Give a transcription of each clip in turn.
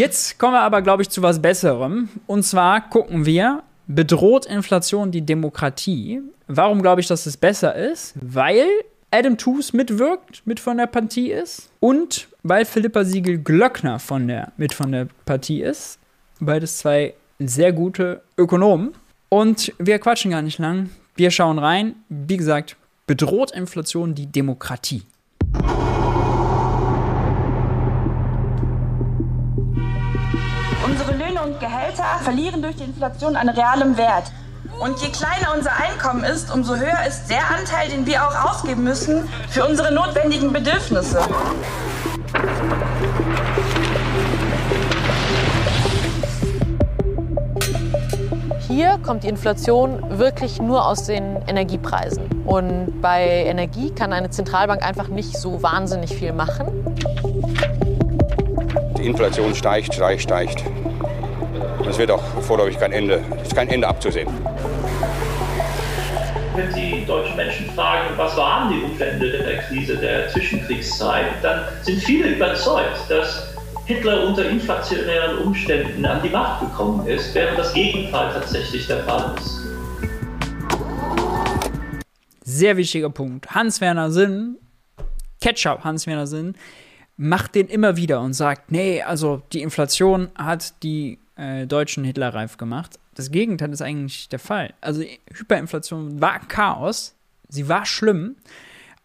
Jetzt kommen wir aber, glaube ich, zu was Besserem. Und zwar gucken wir, bedroht Inflation die Demokratie? Warum glaube ich, dass es besser ist? Weil Adam Tooze mitwirkt, mit von der Partie ist. Und weil Philippa Siegel-Glöckner von der, mit von der Partie ist. Beides zwei sehr gute Ökonomen. Und wir quatschen gar nicht lang. Wir schauen rein. Wie gesagt, bedroht Inflation die Demokratie? Verlieren durch die Inflation an realem Wert. Und je kleiner unser Einkommen ist, umso höher ist der Anteil, den wir auch ausgeben müssen für unsere notwendigen Bedürfnisse. Hier kommt die Inflation wirklich nur aus den Energiepreisen. Und bei Energie kann eine Zentralbank einfach nicht so wahnsinnig viel machen. Die Inflation steigt, steigt, steigt. Es wird auch vorläufig kein Ende, ist kein Ende abzusehen. Wenn Sie deutsche Menschen fragen, was waren die Umstände der Krise der Zwischenkriegszeit, dann sind viele überzeugt, dass Hitler unter inflationären Umständen an die Macht gekommen ist, während das Gegenteil tatsächlich der Fall ist. Sehr wichtiger Punkt. Hans-Werner Sinn, Ketchup Hans-Werner Sinn, macht den immer wieder und sagt, nee, also die Inflation hat die äh, Deutschen Hitlerreif gemacht. Das Gegenteil ist eigentlich der Fall. Also Hyperinflation war Chaos, sie war schlimm,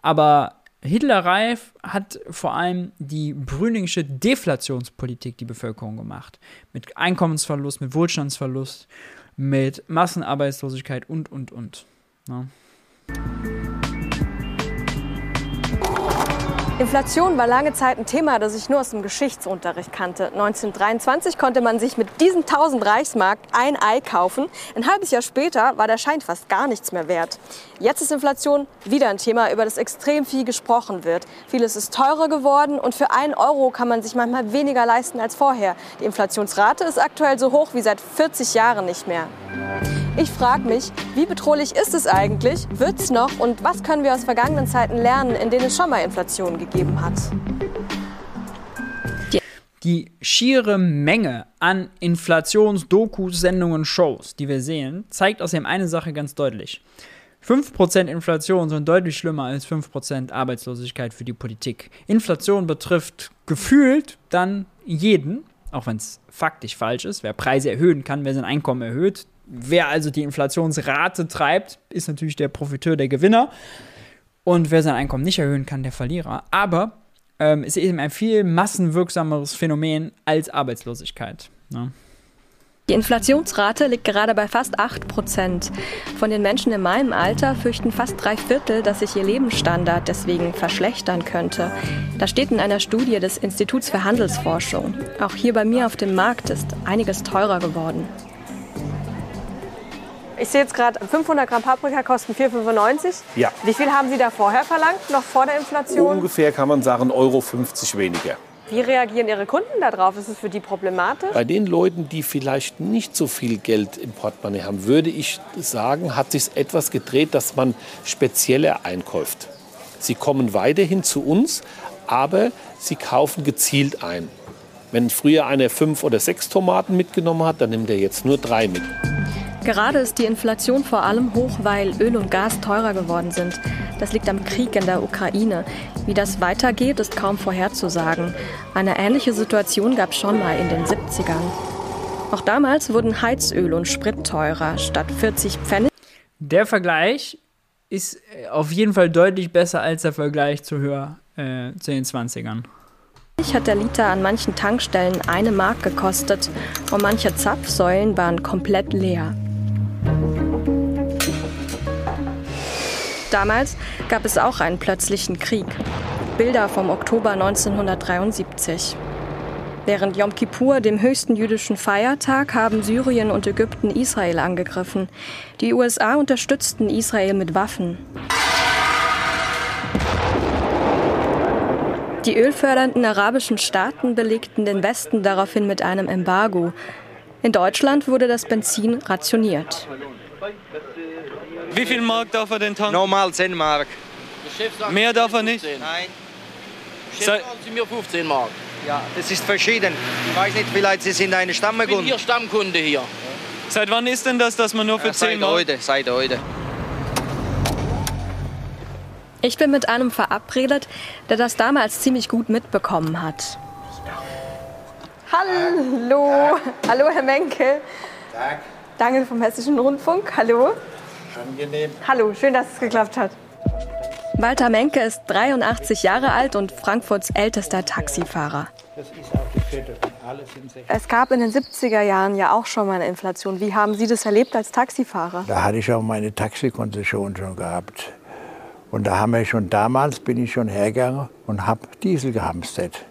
aber Hitlerreif hat vor allem die brüningsche Deflationspolitik die Bevölkerung gemacht. Mit Einkommensverlust, mit Wohlstandsverlust, mit Massenarbeitslosigkeit und, und, und. Ja. Inflation war lange Zeit ein Thema, das ich nur aus dem Geschichtsunterricht kannte. 1923 konnte man sich mit diesen 1000 Reichsmark ein Ei kaufen. Ein halbes Jahr später war der Schein fast gar nichts mehr wert. Jetzt ist Inflation wieder ein Thema, über das extrem viel gesprochen wird. Vieles ist teurer geworden und für einen Euro kann man sich manchmal weniger leisten als vorher. Die Inflationsrate ist aktuell so hoch wie seit 40 Jahren nicht mehr. Ich frage mich, wie bedrohlich ist es eigentlich? Wird es noch? Und was können wir aus vergangenen Zeiten lernen, in denen es schon mal Inflation gegeben hat? Die schiere Menge an Inflationsdokus, Sendungen, Shows, die wir sehen, zeigt außerdem eine Sache ganz deutlich. 5% Inflation sind deutlich schlimmer als 5% Arbeitslosigkeit für die Politik. Inflation betrifft gefühlt dann jeden, auch wenn es faktisch falsch ist. Wer Preise erhöhen kann, wer sein Einkommen erhöht, Wer also die Inflationsrate treibt, ist natürlich der Profiteur, der Gewinner. Und wer sein Einkommen nicht erhöhen kann, der Verlierer. Aber ähm, ist eben ein viel massenwirksameres Phänomen als Arbeitslosigkeit. Ne? Die Inflationsrate liegt gerade bei fast 8 Prozent. Von den Menschen in meinem Alter fürchten fast drei Viertel, dass sich ihr Lebensstandard deswegen verschlechtern könnte. Das steht in einer Studie des Instituts für Handelsforschung. Auch hier bei mir auf dem Markt ist einiges teurer geworden. Ich sehe jetzt gerade, 500 Gramm Paprika kosten 4,95. Ja. Wie viel haben Sie da vorher verlangt, noch vor der Inflation? Ungefähr kann man sagen, Euro 50 weniger. Wie reagieren Ihre Kunden darauf? Ist es für die problematisch? Bei den Leuten, die vielleicht nicht so viel Geld im Portemonnaie haben, würde ich sagen, hat sich etwas gedreht, dass man spezielle einkauft. Sie kommen weiterhin zu uns, aber sie kaufen gezielt ein. Wenn früher einer fünf oder sechs Tomaten mitgenommen hat, dann nimmt er jetzt nur drei mit. Gerade ist die Inflation vor allem hoch, weil Öl und Gas teurer geworden sind. Das liegt am Krieg in der Ukraine. Wie das weitergeht, ist kaum vorherzusagen. Eine ähnliche Situation gab es schon mal in den 70ern. Auch damals wurden Heizöl und Sprit teurer. Statt 40 Pfennig. Der Vergleich ist äh, auf jeden Fall deutlich besser als der Vergleich zu, höher, äh, zu den 20ern. Hat der Liter an manchen Tankstellen eine Mark gekostet und manche Zapfsäulen waren komplett leer. Damals gab es auch einen plötzlichen Krieg. Bilder vom Oktober 1973. Während Yom Kippur, dem höchsten jüdischen Feiertag, haben Syrien und Ägypten Israel angegriffen. Die USA unterstützten Israel mit Waffen. Die ölfördernden arabischen Staaten belegten den Westen daraufhin mit einem Embargo. In Deutschland wurde das Benzin rationiert. Wie viel Mark darf er denn tanken? Normal 10 Mark. Mehr darf er nicht? Nein. Sei- Sie mir 15 Mark. Ja, das ist verschieden. Ich weiß nicht, vielleicht Sie sind eine Stammkunde. Ich bin Ihr Stammkunde hier. Seit wann ist denn das, dass man nur für Ja, seit 10 Mark... heute, seit heute. Ich bin mit einem verabredet, der das damals ziemlich gut mitbekommen hat. Hallo, hallo Herr Menke. Tag. Danke vom Hessischen Rundfunk. Hallo. Angenehm. Hallo, schön, dass es geklappt hat. Walter Menke ist 83 Jahre alt und Frankfurts ältester Taxifahrer. Das ist auch die vierte und alles im 60. Es gab in den 70er Jahren ja auch schon mal eine Inflation. Wie haben Sie das erlebt als Taxifahrer? Da hatte ich auch meine Taxikonzession schon gehabt. Und da haben wir schon damals, bin ich schon hergegangen und habe Diesel gehamstert.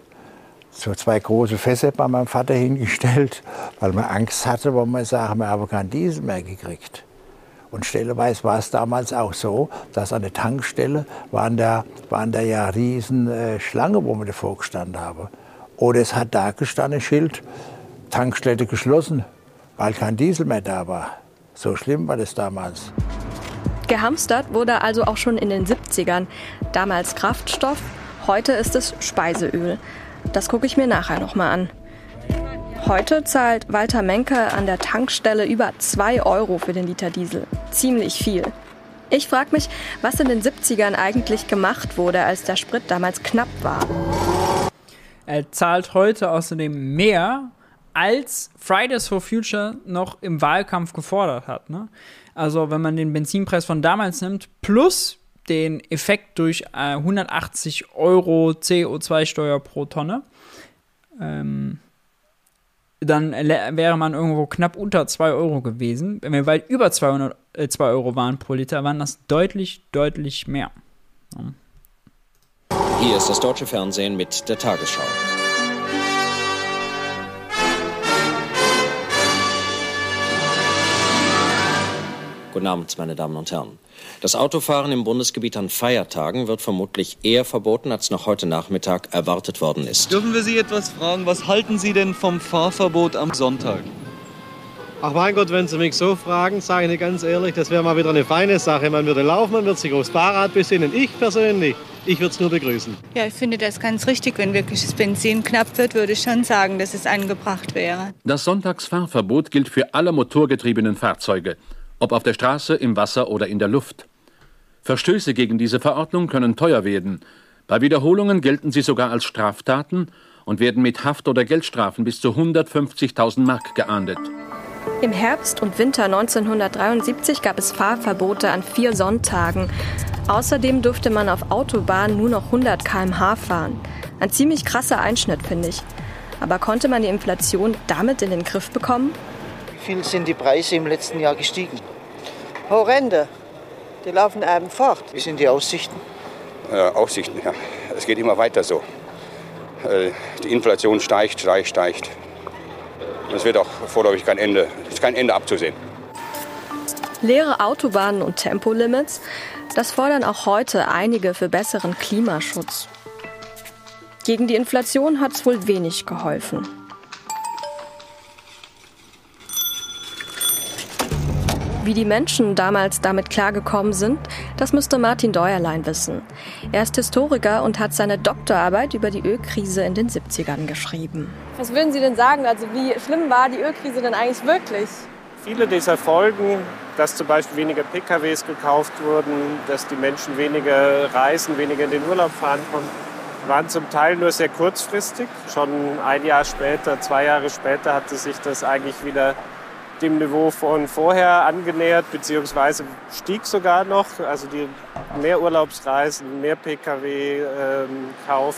So zwei große Fässer bei meinem Vater hingestellt, weil man Angst hatte, weil man sagen, wir haben keinen Diesel mehr gekriegt. Und stelleweise war es damals auch so, dass an der Tankstelle waren da, waren da ja riesen äh, Schlange, wo wir davor gestanden haben. Oder es hat da gestanden, Schild, Tankstelle geschlossen, weil kein Diesel mehr da war. So schlimm war das damals. Gehamstert wurde also auch schon in den 70ern. Damals Kraftstoff, heute ist es Speiseöl. Das gucke ich mir nachher noch mal an. Heute zahlt Walter Menke an der Tankstelle über 2 Euro für den Liter Diesel. Ziemlich viel. Ich frage mich, was in den 70ern eigentlich gemacht wurde, als der Sprit damals knapp war. Er zahlt heute außerdem mehr, als Fridays for Future noch im Wahlkampf gefordert hat. Ne? Also wenn man den Benzinpreis von damals nimmt, plus den Effekt durch äh, 180 Euro CO2-Steuer pro Tonne, ähm, dann wäre man irgendwo knapp unter 2 Euro gewesen. Wenn wir weit über 200, äh, 2 Euro waren pro Liter, waren das deutlich, deutlich mehr. Hier ist das deutsche Fernsehen mit der Tagesschau. Guten Abend, meine Damen und Herren. Das Autofahren im Bundesgebiet an Feiertagen wird vermutlich eher verboten, als noch heute Nachmittag erwartet worden ist. Dürfen wir Sie etwas fragen? Was halten Sie denn vom Fahrverbot am Sonntag? Ach mein Gott, wenn Sie mich so fragen, sage ich Ihnen ganz ehrlich, das wäre mal wieder eine feine Sache. Man würde laufen, man würde sich aufs Fahrrad besinnen. Ich persönlich, ich würde es nur begrüßen. Ja, ich finde das ganz richtig. Wenn wirklich das Benzin knapp wird, würde ich schon sagen, dass es angebracht wäre. Das Sonntagsfahrverbot gilt für alle motorgetriebenen Fahrzeuge, ob auf der Straße, im Wasser oder in der Luft. Verstöße gegen diese Verordnung können teuer werden. Bei Wiederholungen gelten sie sogar als Straftaten und werden mit Haft- oder Geldstrafen bis zu 150.000 Mark geahndet. Im Herbst und Winter 1973 gab es Fahrverbote an vier Sonntagen. Außerdem durfte man auf Autobahnen nur noch 100 km/h fahren. Ein ziemlich krasser Einschnitt, finde ich. Aber konnte man die Inflation damit in den Griff bekommen? Wie viel sind die Preise im letzten Jahr gestiegen? Horrende. Die laufen einem fort. Wie sind die Aussichten? Äh, Aussichten, ja. Es geht immer weiter so. Äh, die Inflation steigt, steigt, steigt. Es wird auch vorläufig kein Ende, ist kein Ende abzusehen. Leere Autobahnen und Tempolimits, das fordern auch heute einige für besseren Klimaschutz. Gegen die Inflation hat es wohl wenig geholfen. Wie die Menschen damals damit klargekommen sind, das müsste Martin Deuerlein wissen. Er ist Historiker und hat seine Doktorarbeit über die Ölkrise in den 70ern geschrieben. Was würden Sie denn sagen? Also wie schlimm war die Ölkrise denn eigentlich wirklich? Viele dieser Folgen, dass zum Beispiel weniger PKWs gekauft wurden, dass die Menschen weniger reisen, weniger in den Urlaub fahren konnten, waren zum Teil nur sehr kurzfristig. Schon ein Jahr später, zwei Jahre später hatte sich das eigentlich wieder dem Niveau von vorher angenähert, beziehungsweise stieg sogar noch. Also die mehr Urlaubsreisen, mehr Pkw-Kauf.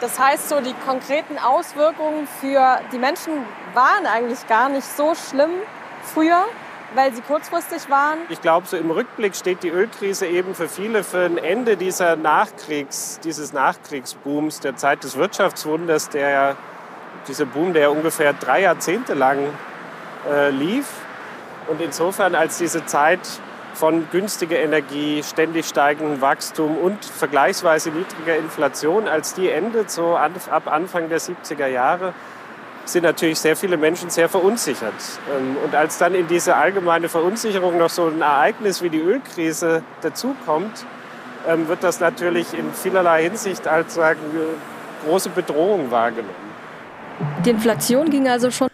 Das heißt, so die konkreten Auswirkungen für die Menschen waren eigentlich gar nicht so schlimm früher, weil sie kurzfristig waren. Ich glaube, so im Rückblick steht die Ölkrise eben für viele für ein Ende dieser Nachkriegs, dieses Nachkriegsbooms, der Zeit des Wirtschaftswunders, der dieser Boom, der ja ungefähr drei Jahrzehnte lang äh, lief. Und insofern als diese Zeit von günstiger Energie, ständig steigendem Wachstum und vergleichsweise niedriger Inflation, als die endet, so ab Anfang der 70er Jahre, sind natürlich sehr viele Menschen sehr verunsichert. Ähm, Und als dann in diese allgemeine Verunsicherung noch so ein Ereignis wie die Ölkrise dazukommt, ähm, wird das natürlich in vielerlei Hinsicht als sagen, große Bedrohung wahrgenommen. Die Inflation ging also schon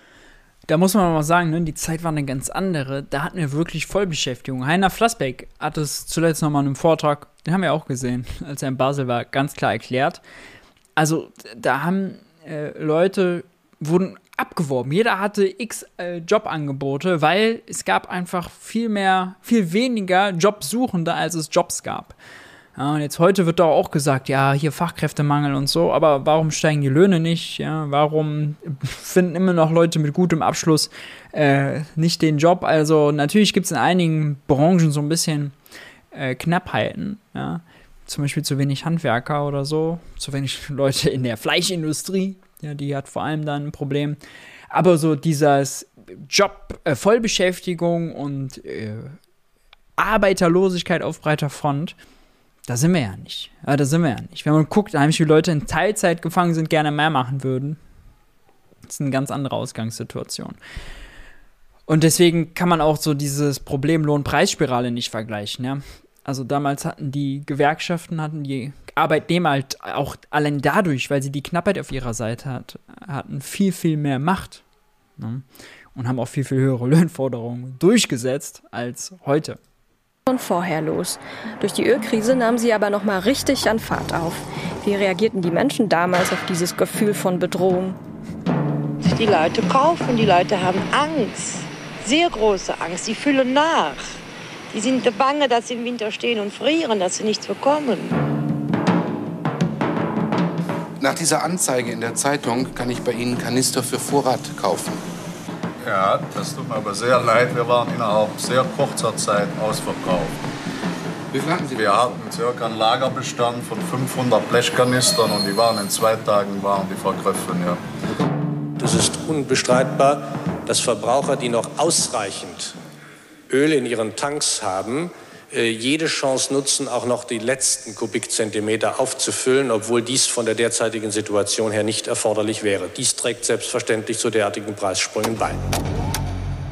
da muss man mal sagen, ne, die Zeit war eine ganz andere. Da hatten wir wirklich Vollbeschäftigung. Heiner Flassbeck hat es zuletzt nochmal in einem Vortrag, den haben wir auch gesehen, als er in Basel war, ganz klar erklärt. Also da haben äh, Leute, wurden abgeworben. Jeder hatte x äh, Jobangebote, weil es gab einfach viel mehr, viel weniger Jobsuchende, als es Jobs gab. Ja, und jetzt heute wird doch auch gesagt, ja, hier Fachkräftemangel und so, aber warum steigen die Löhne nicht? Ja, warum finden immer noch Leute mit gutem Abschluss äh, nicht den Job? Also natürlich gibt es in einigen Branchen so ein bisschen äh, Knappheiten, ja. Zum Beispiel zu wenig Handwerker oder so, zu wenig Leute in der Fleischindustrie, ja, die hat vor allem dann ein Problem. Aber so dieses Job, äh, Vollbeschäftigung und äh, Arbeiterlosigkeit auf breiter Front, da sind wir ja nicht. Ja, da sind wir ja nicht. Wenn man guckt, wie viele Leute in Teilzeit gefangen sind, gerne mehr machen würden, ist eine ganz andere Ausgangssituation. Und deswegen kann man auch so dieses Problem Lohn-Preisspirale nicht vergleichen. Ja? Also damals hatten die Gewerkschaften, hatten die Arbeitnehmer halt auch allein dadurch, weil sie die Knappheit auf ihrer Seite hat, hatten viel, viel mehr Macht. Ne? Und haben auch viel, viel höhere Löhnforderungen durchgesetzt als heute schon vorher los. Durch die Ölkrise nahm sie aber noch mal richtig an Fahrt auf. Wie reagierten die Menschen damals auf dieses Gefühl von Bedrohung? Die Leute kaufen, die Leute haben Angst, sehr große Angst, die füllen nach. Die sind bange, dass sie im Winter stehen und frieren, dass sie nichts bekommen. Nach dieser Anzeige in der Zeitung kann ich bei Ihnen Kanister für Vorrat kaufen. Ja, das tut mir aber sehr leid. Wir waren innerhalb sehr kurzer Zeit ausverkauft. Wie viel hatten Sie? Wir hatten circa einen Lagerbestand von 500 Blechkanistern und die waren in zwei Tagen waren die vergriffen. Ja. Das ist unbestreitbar, dass Verbraucher, die noch ausreichend Öl in ihren Tanks haben, jede Chance nutzen, auch noch die letzten Kubikzentimeter aufzufüllen, obwohl dies von der derzeitigen Situation her nicht erforderlich wäre. Dies trägt selbstverständlich zu derartigen Preissprüngen bei.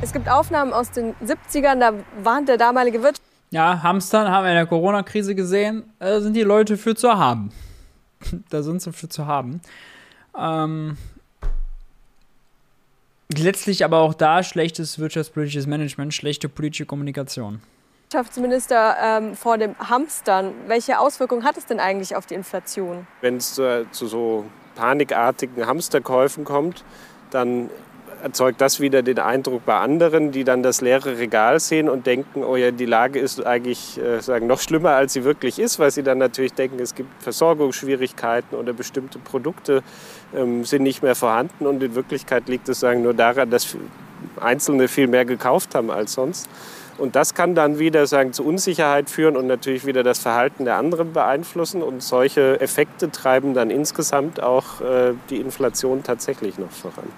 Es gibt Aufnahmen aus den 70ern, da warnt der damalige Wirt. Ja, Hamstern haben wir in der Corona-Krise gesehen, da sind die Leute für zu haben. da sind sie für zu haben. Ähm, letztlich aber auch da schlechtes wirtschaftspolitisches Management, schlechte politische Kommunikation. Wirtschaftsminister ähm, vor dem Hamstern. Welche Auswirkungen hat es denn eigentlich auf die Inflation? Wenn es zu, zu so panikartigen Hamsterkäufen kommt, dann erzeugt das wieder den Eindruck bei anderen, die dann das leere Regal sehen und denken, oh ja, die Lage ist eigentlich äh, sagen, noch schlimmer, als sie wirklich ist, weil sie dann natürlich denken, es gibt Versorgungsschwierigkeiten oder bestimmte Produkte ähm, sind nicht mehr vorhanden und in Wirklichkeit liegt es sagen, nur daran, dass Einzelne viel mehr gekauft haben als sonst. Und das kann dann wieder sagen, zu Unsicherheit führen und natürlich wieder das Verhalten der anderen beeinflussen. Und solche Effekte treiben dann insgesamt auch äh, die Inflation tatsächlich noch voran.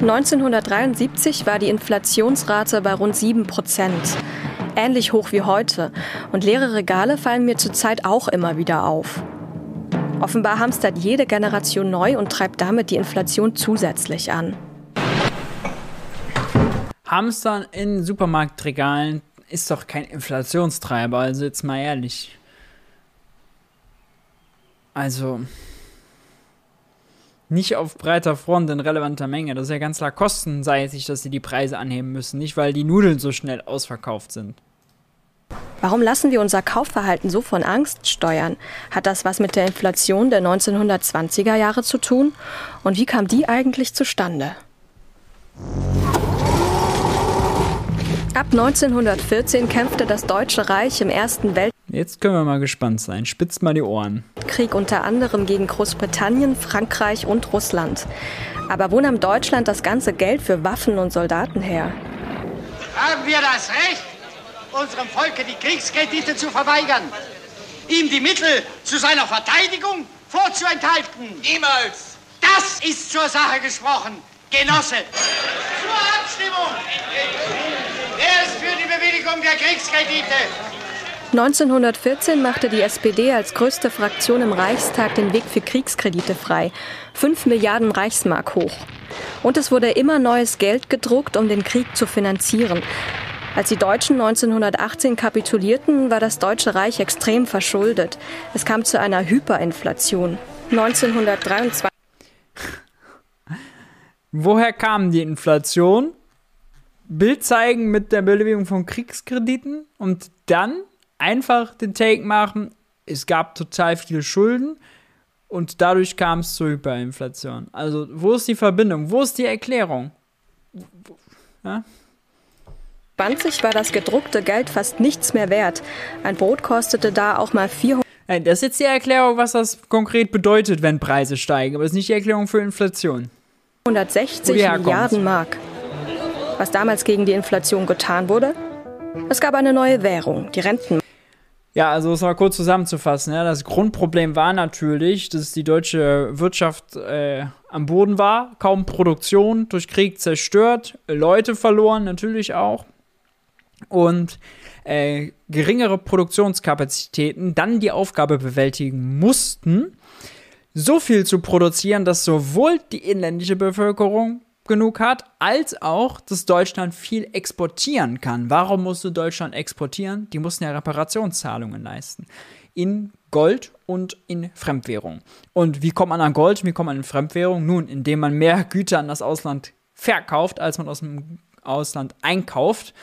1973 war die Inflationsrate bei rund 7 Prozent. Ähnlich hoch wie heute. Und leere Regale fallen mir zurzeit auch immer wieder auf. Offenbar hamstert jede Generation neu und treibt damit die Inflation zusätzlich an. Hamstern in Supermarktregalen ist doch kein Inflationstreiber, also jetzt mal ehrlich. Also nicht auf breiter Front in relevanter Menge. Das ist ja ganz klar kostenseitig, dass sie die Preise anheben müssen, nicht weil die Nudeln so schnell ausverkauft sind. Warum lassen wir unser Kaufverhalten so von Angst steuern? Hat das was mit der Inflation der 1920er Jahre zu tun? Und wie kam die eigentlich zustande? Ab 1914 kämpfte das Deutsche Reich im Ersten Weltkrieg. Jetzt können wir mal gespannt sein. Spitzt mal die Ohren. Krieg unter anderem gegen Großbritannien, Frankreich und Russland. Aber wo nahm Deutschland das ganze Geld für Waffen und Soldaten her? Haben wir das Recht, unserem Volke die Kriegskredite zu verweigern? Ihm die Mittel zu seiner Verteidigung vorzuenthalten? Niemals! Das ist zur Sache gesprochen, Genosse. Zur Abstimmung! Wer ist für die Bewilligung der Kriegskredite? 1914 machte die SPD als größte Fraktion im Reichstag den Weg für Kriegskredite frei. 5 Milliarden Reichsmark hoch. Und es wurde immer neues Geld gedruckt, um den Krieg zu finanzieren. Als die Deutschen 1918 kapitulierten, war das Deutsche Reich extrem verschuldet. Es kam zu einer Hyperinflation. 1923. Woher kam die Inflation? Bild zeigen mit der Belegung von Kriegskrediten und dann einfach den Take machen. Es gab total viele Schulden und dadurch kam es zur Hyperinflation. Also, wo ist die Verbindung? Wo ist die Erklärung? Ja? 20 war das gedruckte Geld fast nichts mehr wert. Ein Brot kostete da auch mal 400. Das ist jetzt die Erklärung, was das konkret bedeutet, wenn Preise steigen, aber es ist nicht die Erklärung für Inflation. 160 Milliarden Mark. Was damals gegen die Inflation getan wurde? Es gab eine neue Währung, die Renten. Ja, also um es mal kurz zusammenzufassen. Ja, das Grundproblem war natürlich, dass die deutsche Wirtschaft äh, am Boden war, kaum Produktion, durch Krieg zerstört, Leute verloren natürlich auch und äh, geringere Produktionskapazitäten dann die Aufgabe bewältigen mussten, so viel zu produzieren, dass sowohl die inländische Bevölkerung genug hat, als auch, dass Deutschland viel exportieren kann. Warum musste Deutschland exportieren? Die mussten ja Reparationszahlungen leisten. In Gold und in Fremdwährung. Und wie kommt man an Gold? Wie kommt man in Fremdwährung? Nun, indem man mehr Güter an das Ausland verkauft, als man aus dem Ausland einkauft.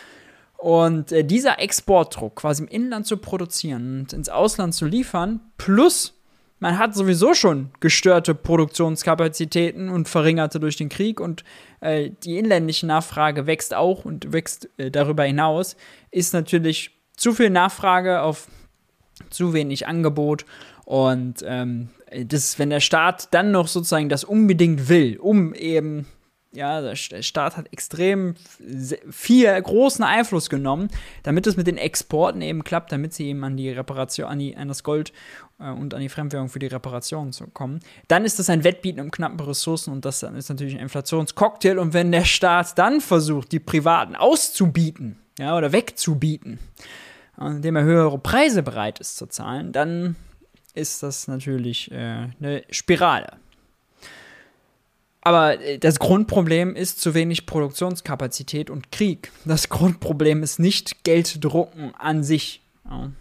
Und äh, dieser Exportdruck, quasi im Inland zu produzieren und ins Ausland zu liefern, plus man hat sowieso schon gestörte Produktionskapazitäten und verringerte durch den Krieg und äh, die inländische Nachfrage wächst auch und wächst äh, darüber hinaus, ist natürlich zu viel Nachfrage auf zu wenig Angebot und ähm, das, wenn der Staat dann noch sozusagen das unbedingt will, um eben ja, der Staat hat extrem viel großen Einfluss genommen, damit es mit den Exporten eben klappt, damit sie eben an die Reparation, an, die, an das Gold äh, und an die Fremdwährung für die Reparation zu kommen. Dann ist das ein Wettbieten um knappe Ressourcen und das ist natürlich ein Inflationscocktail. Und wenn der Staat dann versucht, die Privaten auszubieten, ja, oder wegzubieten, indem er höhere Preise bereit ist zu zahlen, dann ist das natürlich äh, eine Spirale. Aber äh, das Grundproblem ist zu wenig Produktionskapazität und Krieg. Das Grundproblem ist nicht Gelddrucken an sich. Ja.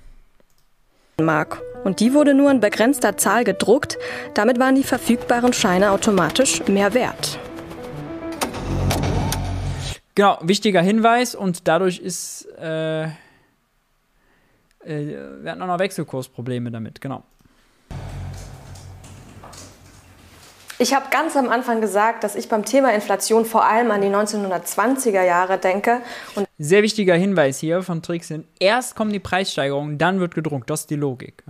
Mark. Und die wurde nur in begrenzter Zahl gedruckt. Damit waren die verfügbaren Scheine automatisch mehr wert. Genau, wichtiger Hinweis und dadurch ist, äh, äh, wir hatten auch noch Wechselkursprobleme damit, genau. Ich habe ganz am Anfang gesagt, dass ich beim Thema Inflation vor allem an die 1920er Jahre denke. Und Sehr wichtiger Hinweis hier von Trixin. Erst kommen die Preissteigerungen, dann wird gedruckt. Das ist die Logik.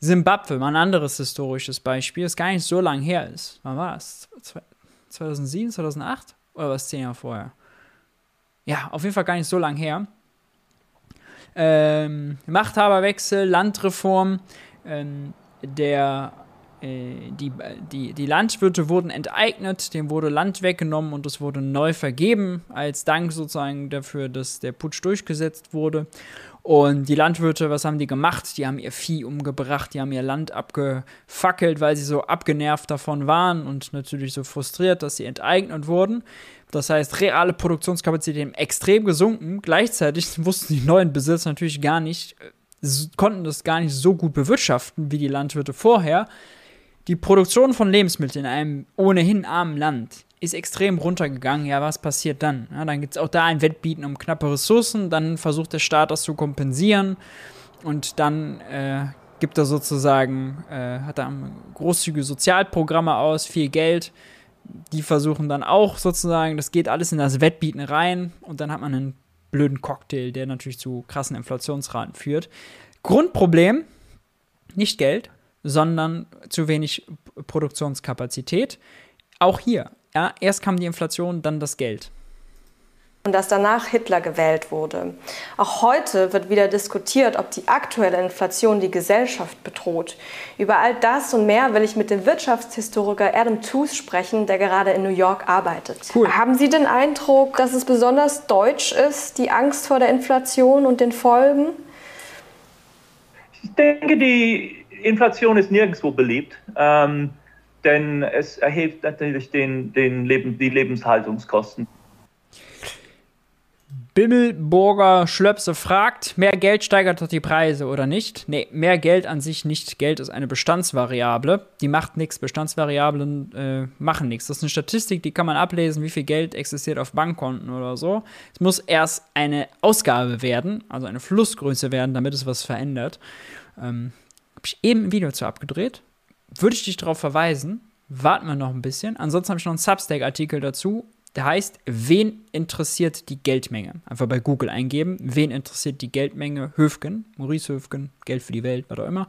Simbabwe, mal ein anderes historisches Beispiel, das gar nicht so lang her ist. Wann war das? 2007, 2008? Oder was zehn Jahre vorher? Ja, auf jeden Fall gar nicht so lang her. Ähm, Machthaberwechsel, Landreform, ähm, der die, die, die Landwirte wurden enteignet, dem wurde Land weggenommen und es wurde neu vergeben, als Dank sozusagen dafür, dass der Putsch durchgesetzt wurde. Und die Landwirte, was haben die gemacht? Die haben ihr Vieh umgebracht, die haben ihr Land abgefackelt, weil sie so abgenervt davon waren und natürlich so frustriert, dass sie enteignet wurden. Das heißt, reale Produktionskapazitäten extrem gesunken. Gleichzeitig wussten die neuen Besitzer natürlich gar nicht, äh, konnten das gar nicht so gut bewirtschaften wie die Landwirte vorher die Produktion von Lebensmitteln in einem ohnehin armen Land ist extrem runtergegangen. Ja, was passiert dann? Ja, dann gibt es auch da ein Wettbieten um knappe Ressourcen. Dann versucht der Staat das zu kompensieren. Und dann äh, gibt er sozusagen, äh, hat er großzügige Sozialprogramme aus, viel Geld. Die versuchen dann auch sozusagen, das geht alles in das Wettbieten rein. Und dann hat man einen blöden Cocktail, der natürlich zu krassen Inflationsraten führt. Grundproblem, nicht Geld, sondern zu wenig Produktionskapazität. Auch hier, ja, erst kam die Inflation, dann das Geld. Und dass danach Hitler gewählt wurde. Auch heute wird wieder diskutiert, ob die aktuelle Inflation die Gesellschaft bedroht. Über all das und mehr will ich mit dem Wirtschaftshistoriker Adam Tooth sprechen, der gerade in New York arbeitet. Cool. Haben Sie den Eindruck, dass es besonders deutsch ist, die Angst vor der Inflation und den Folgen? Ich denke, die Inflation ist nirgendwo beliebt, ähm, denn es erhebt natürlich den, den Leben, die Lebenshaltungskosten. Bimmelburger Schlöpse fragt, mehr Geld steigert doch die Preise oder nicht? Nee, mehr Geld an sich nicht. Geld ist eine Bestandsvariable. Die macht nichts. Bestandsvariablen äh, machen nichts. Das ist eine Statistik, die kann man ablesen, wie viel Geld existiert auf Bankkonten oder so. Es muss erst eine Ausgabe werden, also eine Flussgröße werden, damit es was verändert. Ähm, habe ich eben ein Video zu abgedreht. Würde ich dich darauf verweisen. Warten wir noch ein bisschen. Ansonsten habe ich noch einen Substack-Artikel dazu der heißt, wen interessiert die Geldmenge? Einfach bei Google eingeben, wen interessiert die Geldmenge? Höfgen, Maurice Höfgen, Geld für die Welt, was auch immer.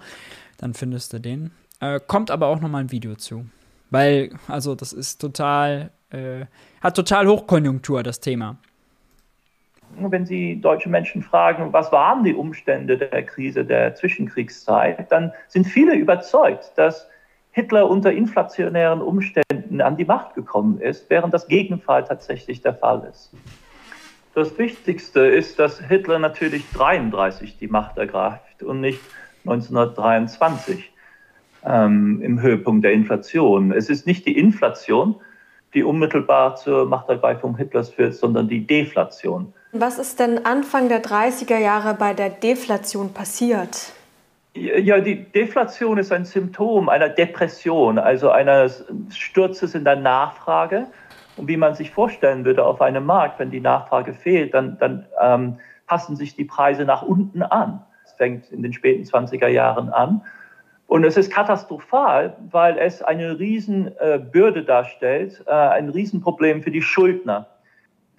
Dann findest du den. Äh, kommt aber auch nochmal ein Video zu. Weil, also, das ist total, äh, hat total Hochkonjunktur, das Thema. Wenn Sie deutsche Menschen fragen, was waren die Umstände der Krise der Zwischenkriegszeit, dann sind viele überzeugt, dass Hitler unter inflationären Umständen an die Macht gekommen ist, während das Gegenfall tatsächlich der Fall ist. Das Wichtigste ist, dass Hitler natürlich 33 die Macht ergreift und nicht 1923 ähm, im Höhepunkt der Inflation. Es ist nicht die Inflation, die unmittelbar zur Machtergreifung Hitlers führt, sondern die Deflation. Was ist denn Anfang der 30er Jahre bei der Deflation passiert? Ja, die Deflation ist ein Symptom einer Depression, also eines Sturzes in der Nachfrage. Und wie man sich vorstellen würde auf einem Markt, wenn die Nachfrage fehlt, dann, dann ähm, passen sich die Preise nach unten an. Es fängt in den späten 20er Jahren an. Und es ist katastrophal, weil es eine Riesenbürde äh, darstellt, äh, ein Riesenproblem für die Schuldner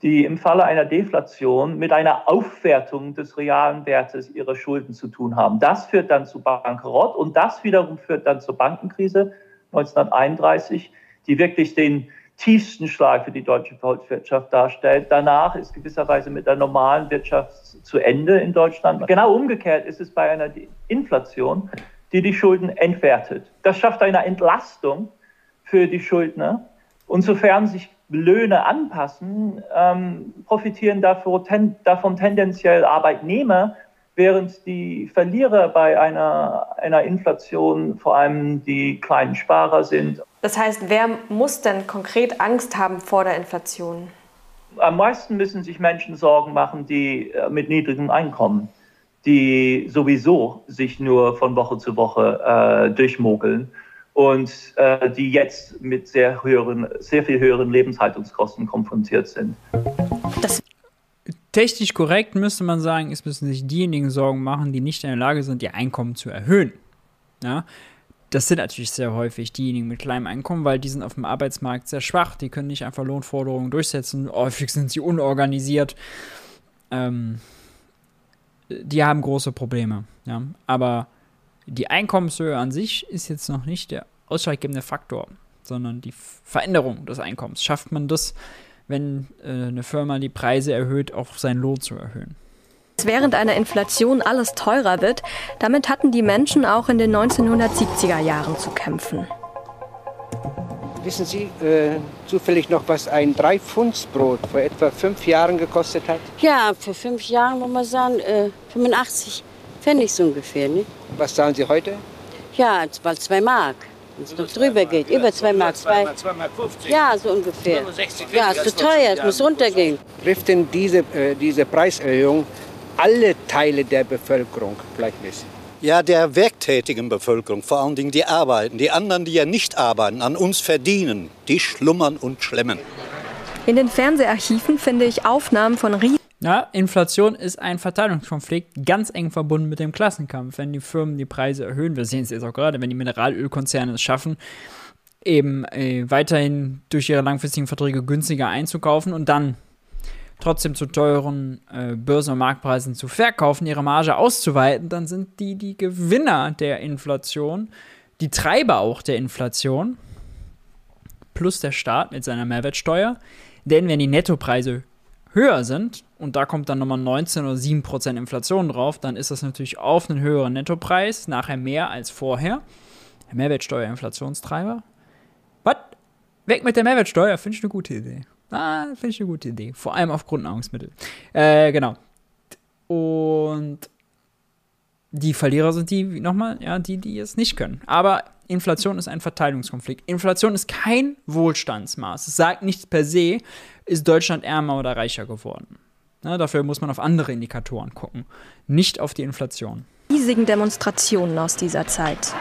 die im Falle einer Deflation mit einer Aufwertung des realen Wertes ihrer Schulden zu tun haben. Das führt dann zu Bankrott und das wiederum führt dann zur Bankenkrise 1931, die wirklich den tiefsten Schlag für die deutsche Volkswirtschaft darstellt. Danach ist gewisserweise mit der normalen Wirtschaft zu Ende in Deutschland. Genau umgekehrt ist es bei einer Inflation, die die Schulden entwertet. Das schafft eine Entlastung für die Schuldner. Und sofern sich Löhne anpassen, ähm, profitieren davor, ten, davon tendenziell Arbeitnehmer, während die Verlierer bei einer, einer Inflation vor allem die kleinen Sparer sind. Das heißt, wer muss denn konkret Angst haben vor der Inflation? Am meisten müssen sich Menschen Sorgen machen, die äh, mit niedrigem Einkommen, die sowieso sich nur von Woche zu Woche äh, durchmogeln und äh, die jetzt mit sehr, höheren, sehr viel höheren Lebenshaltungskosten konfrontiert sind. Das Technisch korrekt müsste man sagen, es müssen sich diejenigen Sorgen machen, die nicht in der Lage sind, ihr Einkommen zu erhöhen. Ja? Das sind natürlich sehr häufig diejenigen mit kleinem Einkommen, weil die sind auf dem Arbeitsmarkt sehr schwach. Die können nicht einfach Lohnforderungen durchsetzen. Häufig sind sie unorganisiert. Ähm, die haben große Probleme. Ja? Aber die Einkommenshöhe an sich ist jetzt noch nicht der ausschlaggebende Faktor, sondern die Veränderung des Einkommens. Schafft man das, wenn äh, eine Firma die Preise erhöht, auch seinen Lohn zu erhöhen? Während einer Inflation alles teurer wird, damit hatten die Menschen auch in den 1970er Jahren zu kämpfen. Wissen Sie äh, zufällig noch, was ein Dreifundsbrot vor etwa fünf Jahren gekostet hat? Ja, vor fünf Jahren, muss man sagen, äh, 85 Pfennig ungefähr. Ne? Was zahlen Sie heute? Ja, bald zwei Mark. Wenn es noch drüber geht, über zwei Mark. Zwei, zwei Mark 50. Ja, so ungefähr. 60, ja, ist zu teuer, es muss runtergehen. Trifft denn diese, äh, diese Preiserhöhung alle Teile der Bevölkerung gleichmäßig? Ja, der werktätigen Bevölkerung, vor allen Dingen die arbeiten. Die anderen, die ja nicht arbeiten, an uns verdienen, die schlummern und schlemmen. In den Fernseharchiven finde ich Aufnahmen von riesigen ja, Inflation ist ein Verteilungskonflikt, ganz eng verbunden mit dem Klassenkampf. Wenn die Firmen die Preise erhöhen, wir sehen es jetzt auch gerade, wenn die Mineralölkonzerne es schaffen, eben äh, weiterhin durch ihre langfristigen Verträge günstiger einzukaufen und dann trotzdem zu teuren äh, Börsen- und Marktpreisen zu verkaufen, ihre Marge auszuweiten, dann sind die die Gewinner der Inflation, die Treiber auch der Inflation, plus der Staat mit seiner Mehrwertsteuer. Denn wenn die Nettopreise höher sind, und da kommt dann nochmal 19 oder 7 Prozent Inflation drauf, dann ist das natürlich auf einen höheren Nettopreis, nachher mehr als vorher. Mehrwertsteuer, Inflationstreiber. Was? Weg mit der Mehrwertsteuer, finde ich eine gute Idee. Ah, finde ich eine gute Idee. Vor allem auf Grundnahrungsmittel. Äh, genau. Und die Verlierer sind die, nochmal, ja, die, die es nicht können. Aber Inflation ist ein Verteilungskonflikt. Inflation ist kein Wohlstandsmaß. Es sagt nicht per se, ist Deutschland ärmer oder reicher geworden. Ne, dafür muss man auf andere Indikatoren gucken, nicht auf die Inflation. Riesigen Demonstrationen aus dieser Zeit.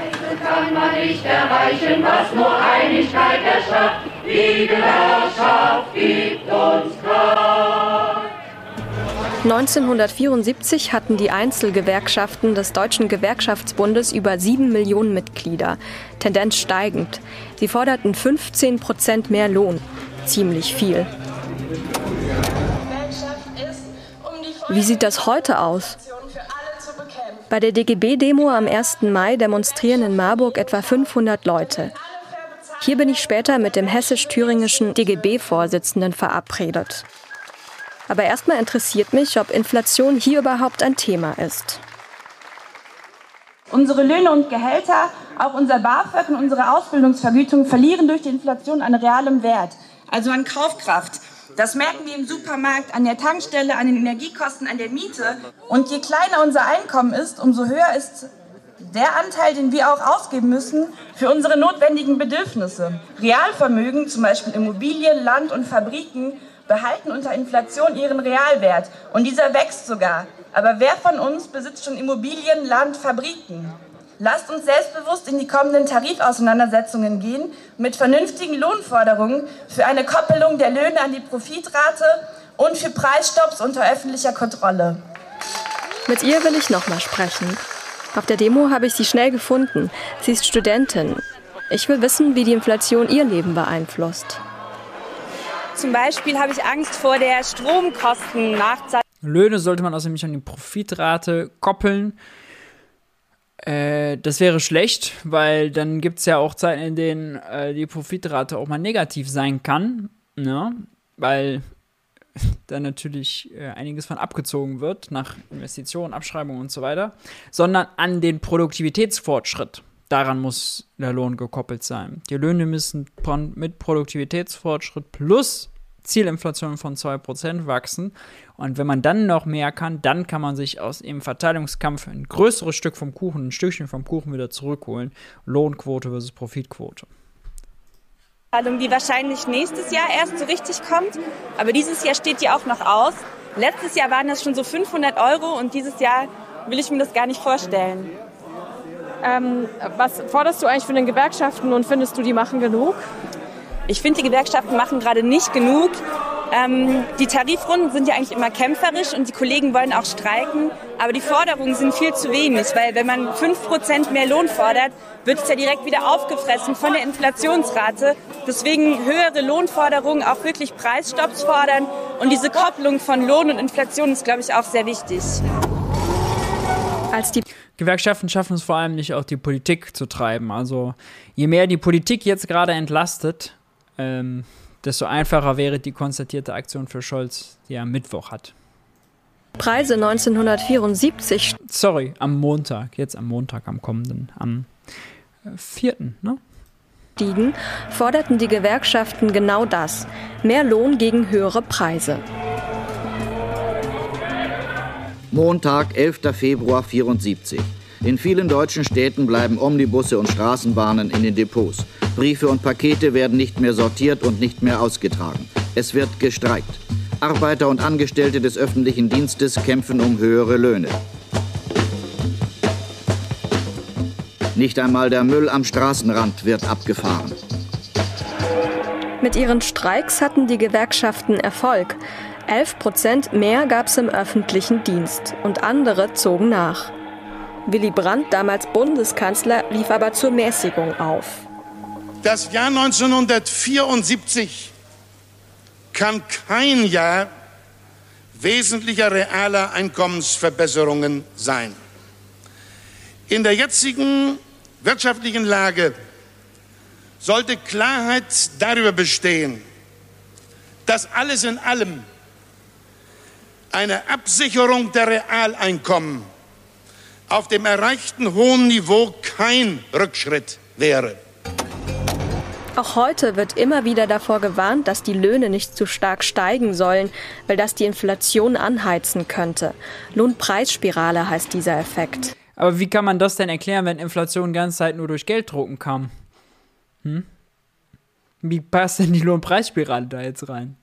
kann man nicht erreichen, was nur Einigkeit erschafft. Die Gewerkschaft gibt uns Kraft. 1974 hatten die Einzelgewerkschaften des Deutschen Gewerkschaftsbundes über sieben Millionen Mitglieder, Tendenz steigend. Sie forderten 15 Prozent mehr Lohn, ziemlich viel. Wie sieht das heute aus? Bei der DGB-Demo am 1. Mai demonstrieren in Marburg etwa 500 Leute. Hier bin ich später mit dem hessisch-thüringischen DGB-Vorsitzenden verabredet. Aber erstmal interessiert mich, ob Inflation hier überhaupt ein Thema ist. Unsere Löhne und Gehälter, auch unser BAföG und unsere Ausbildungsvergütung verlieren durch die Inflation an realem Wert, also an Kaufkraft. Das merken wir im Supermarkt, an der Tankstelle, an den Energiekosten, an der Miete. Und je kleiner unser Einkommen ist, umso höher ist der Anteil, den wir auch ausgeben müssen für unsere notwendigen Bedürfnisse. Realvermögen, zum Beispiel Immobilien, Land und Fabriken, behalten unter Inflation ihren Realwert und dieser wächst sogar. Aber wer von uns besitzt schon Immobilien, Land, Fabriken? Lasst uns selbstbewusst in die kommenden Tarifauseinandersetzungen gehen mit vernünftigen Lohnforderungen für eine Koppelung der Löhne an die Profitrate und für Preisstopps unter öffentlicher Kontrolle. Mit ihr will ich nochmal sprechen. Auf der Demo habe ich sie schnell gefunden. Sie ist Studentin. Ich will wissen, wie die Inflation ihr Leben beeinflusst. Zum Beispiel habe ich Angst vor der Stromkostennachzahlung. Löhne sollte man außerdem nicht an die Profitrate koppeln. Äh, das wäre schlecht, weil dann gibt es ja auch Zeiten, in denen äh, die Profitrate auch mal negativ sein kann. Ne? Weil da natürlich äh, einiges von abgezogen wird nach Investitionen, Abschreibungen und so weiter, sondern an den Produktivitätsfortschritt. Daran muss der Lohn gekoppelt sein. Die Löhne müssen mit Produktivitätsfortschritt plus Zielinflation von 2% wachsen. Und wenn man dann noch mehr kann, dann kann man sich aus dem Verteilungskampf ein größeres Stück vom Kuchen, ein Stückchen vom Kuchen wieder zurückholen. Lohnquote versus Profitquote. Die wahrscheinlich nächstes Jahr erst so richtig kommt. Aber dieses Jahr steht die auch noch aus. Letztes Jahr waren das schon so 500 Euro und dieses Jahr will ich mir das gar nicht vorstellen. Ähm, was forderst du eigentlich von den Gewerkschaften und findest du, die machen genug? Ich finde, die Gewerkschaften machen gerade nicht genug. Ähm, die Tarifrunden sind ja eigentlich immer kämpferisch und die Kollegen wollen auch streiken. Aber die Forderungen sind viel zu wenig, weil wenn man 5% mehr Lohn fordert, wird es ja direkt wieder aufgefressen von der Inflationsrate. Deswegen höhere Lohnforderungen, auch wirklich Preisstopps fordern. Und diese Kopplung von Lohn und Inflation ist, glaube ich, auch sehr wichtig. Als die Gewerkschaften schaffen es vor allem nicht, auch die Politik zu treiben. Also je mehr die Politik jetzt gerade entlastet, ähm, desto einfacher wäre die konstatierte Aktion für Scholz, die er am Mittwoch hat. Preise 1974. Sorry, am Montag, jetzt am Montag, am kommenden, am 4. Äh, ne? Stiegen, forderten die Gewerkschaften genau das: mehr Lohn gegen höhere Preise. Montag, 11. Februar 74. In vielen deutschen Städten bleiben Omnibusse und Straßenbahnen in den Depots. Briefe und Pakete werden nicht mehr sortiert und nicht mehr ausgetragen. Es wird gestreikt. Arbeiter und Angestellte des öffentlichen Dienstes kämpfen um höhere Löhne. Nicht einmal der Müll am Straßenrand wird abgefahren. Mit ihren Streiks hatten die Gewerkschaften Erfolg. 11 Prozent mehr gab es im öffentlichen Dienst und andere zogen nach. Willy Brandt, damals Bundeskanzler, rief aber zur Mäßigung auf. Das Jahr 1974 kann kein Jahr wesentlicher realer Einkommensverbesserungen sein. In der jetzigen wirtschaftlichen Lage sollte Klarheit darüber bestehen, dass alles in allem eine Absicherung der Realeinkommen auf dem erreichten hohen Niveau kein Rückschritt wäre. Auch heute wird immer wieder davor gewarnt, dass die Löhne nicht zu stark steigen sollen, weil das die Inflation anheizen könnte. Lohnpreisspirale heißt dieser Effekt. Aber wie kann man das denn erklären, wenn Inflation die ganze Zeit nur durch Gelddrucken kam? Hm? Wie passt denn die Lohnpreisspirale da jetzt rein?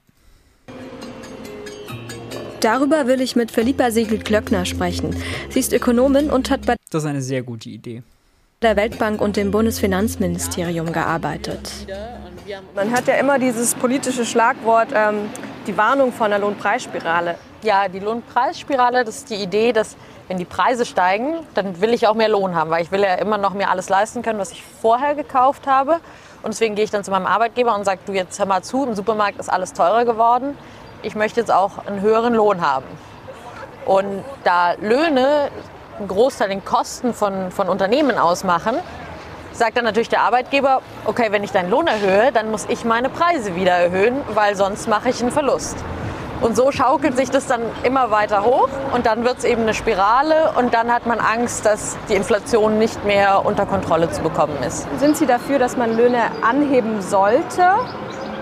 Darüber will ich mit Philippa Siegel-Klöckner sprechen. Sie ist Ökonomin und hat bei Das ist eine sehr gute Idee. der Weltbank und dem Bundesfinanzministerium gearbeitet. Man hört ja immer dieses politische Schlagwort, ähm, die Warnung von der Lohnpreisspirale. Ja, die Lohnpreisspirale, das ist die Idee, dass wenn die Preise steigen, dann will ich auch mehr Lohn haben, weil ich will ja immer noch mir alles leisten können, was ich vorher gekauft habe. Und deswegen gehe ich dann zu meinem Arbeitgeber und sage, du jetzt hör mal zu, im Supermarkt ist alles teurer geworden. Ich möchte jetzt auch einen höheren Lohn haben. Und da Löhne einen Großteil den Kosten von, von Unternehmen ausmachen, sagt dann natürlich der Arbeitgeber, okay, wenn ich deinen Lohn erhöhe, dann muss ich meine Preise wieder erhöhen, weil sonst mache ich einen Verlust. Und so schaukelt sich das dann immer weiter hoch und dann wird es eben eine Spirale und dann hat man Angst, dass die Inflation nicht mehr unter Kontrolle zu bekommen ist. Sind Sie dafür, dass man Löhne anheben sollte?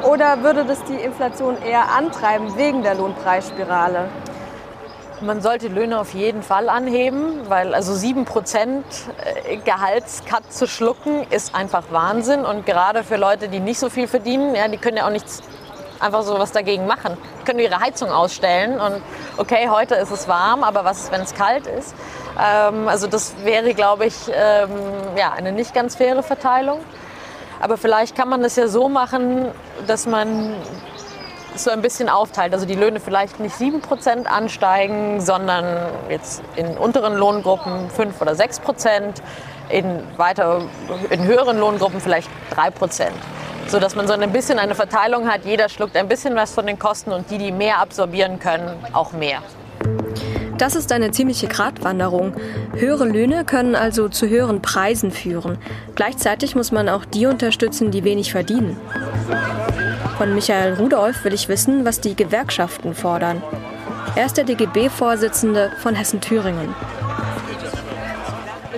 Oder würde das die Inflation eher antreiben wegen der Lohnpreisspirale? Man sollte Löhne auf jeden Fall anheben, weil also 7% Gehaltscut zu schlucken ist einfach Wahnsinn. Und gerade für Leute, die nicht so viel verdienen, ja, die können ja auch nichts einfach so was dagegen machen. Die können ihre Heizung ausstellen und okay, heute ist es warm, aber was wenn es kalt ist? Ähm, also das wäre, glaube ich, ähm, ja, eine nicht ganz faire Verteilung. Aber vielleicht kann man das ja so machen, dass man so ein bisschen aufteilt. Also die Löhne vielleicht nicht 7% ansteigen, sondern jetzt in unteren Lohngruppen 5 oder 6%, in, in höheren Lohngruppen vielleicht 3%. So dass man so ein bisschen eine Verteilung hat, jeder schluckt ein bisschen was von den Kosten und die, die mehr absorbieren können, auch mehr. Das ist eine ziemliche Gratwanderung. Höhere Löhne können also zu höheren Preisen führen. Gleichzeitig muss man auch die unterstützen, die wenig verdienen. Von Michael Rudolph will ich wissen, was die Gewerkschaften fordern. Er ist der DGB-Vorsitzende von Hessen-Thüringen.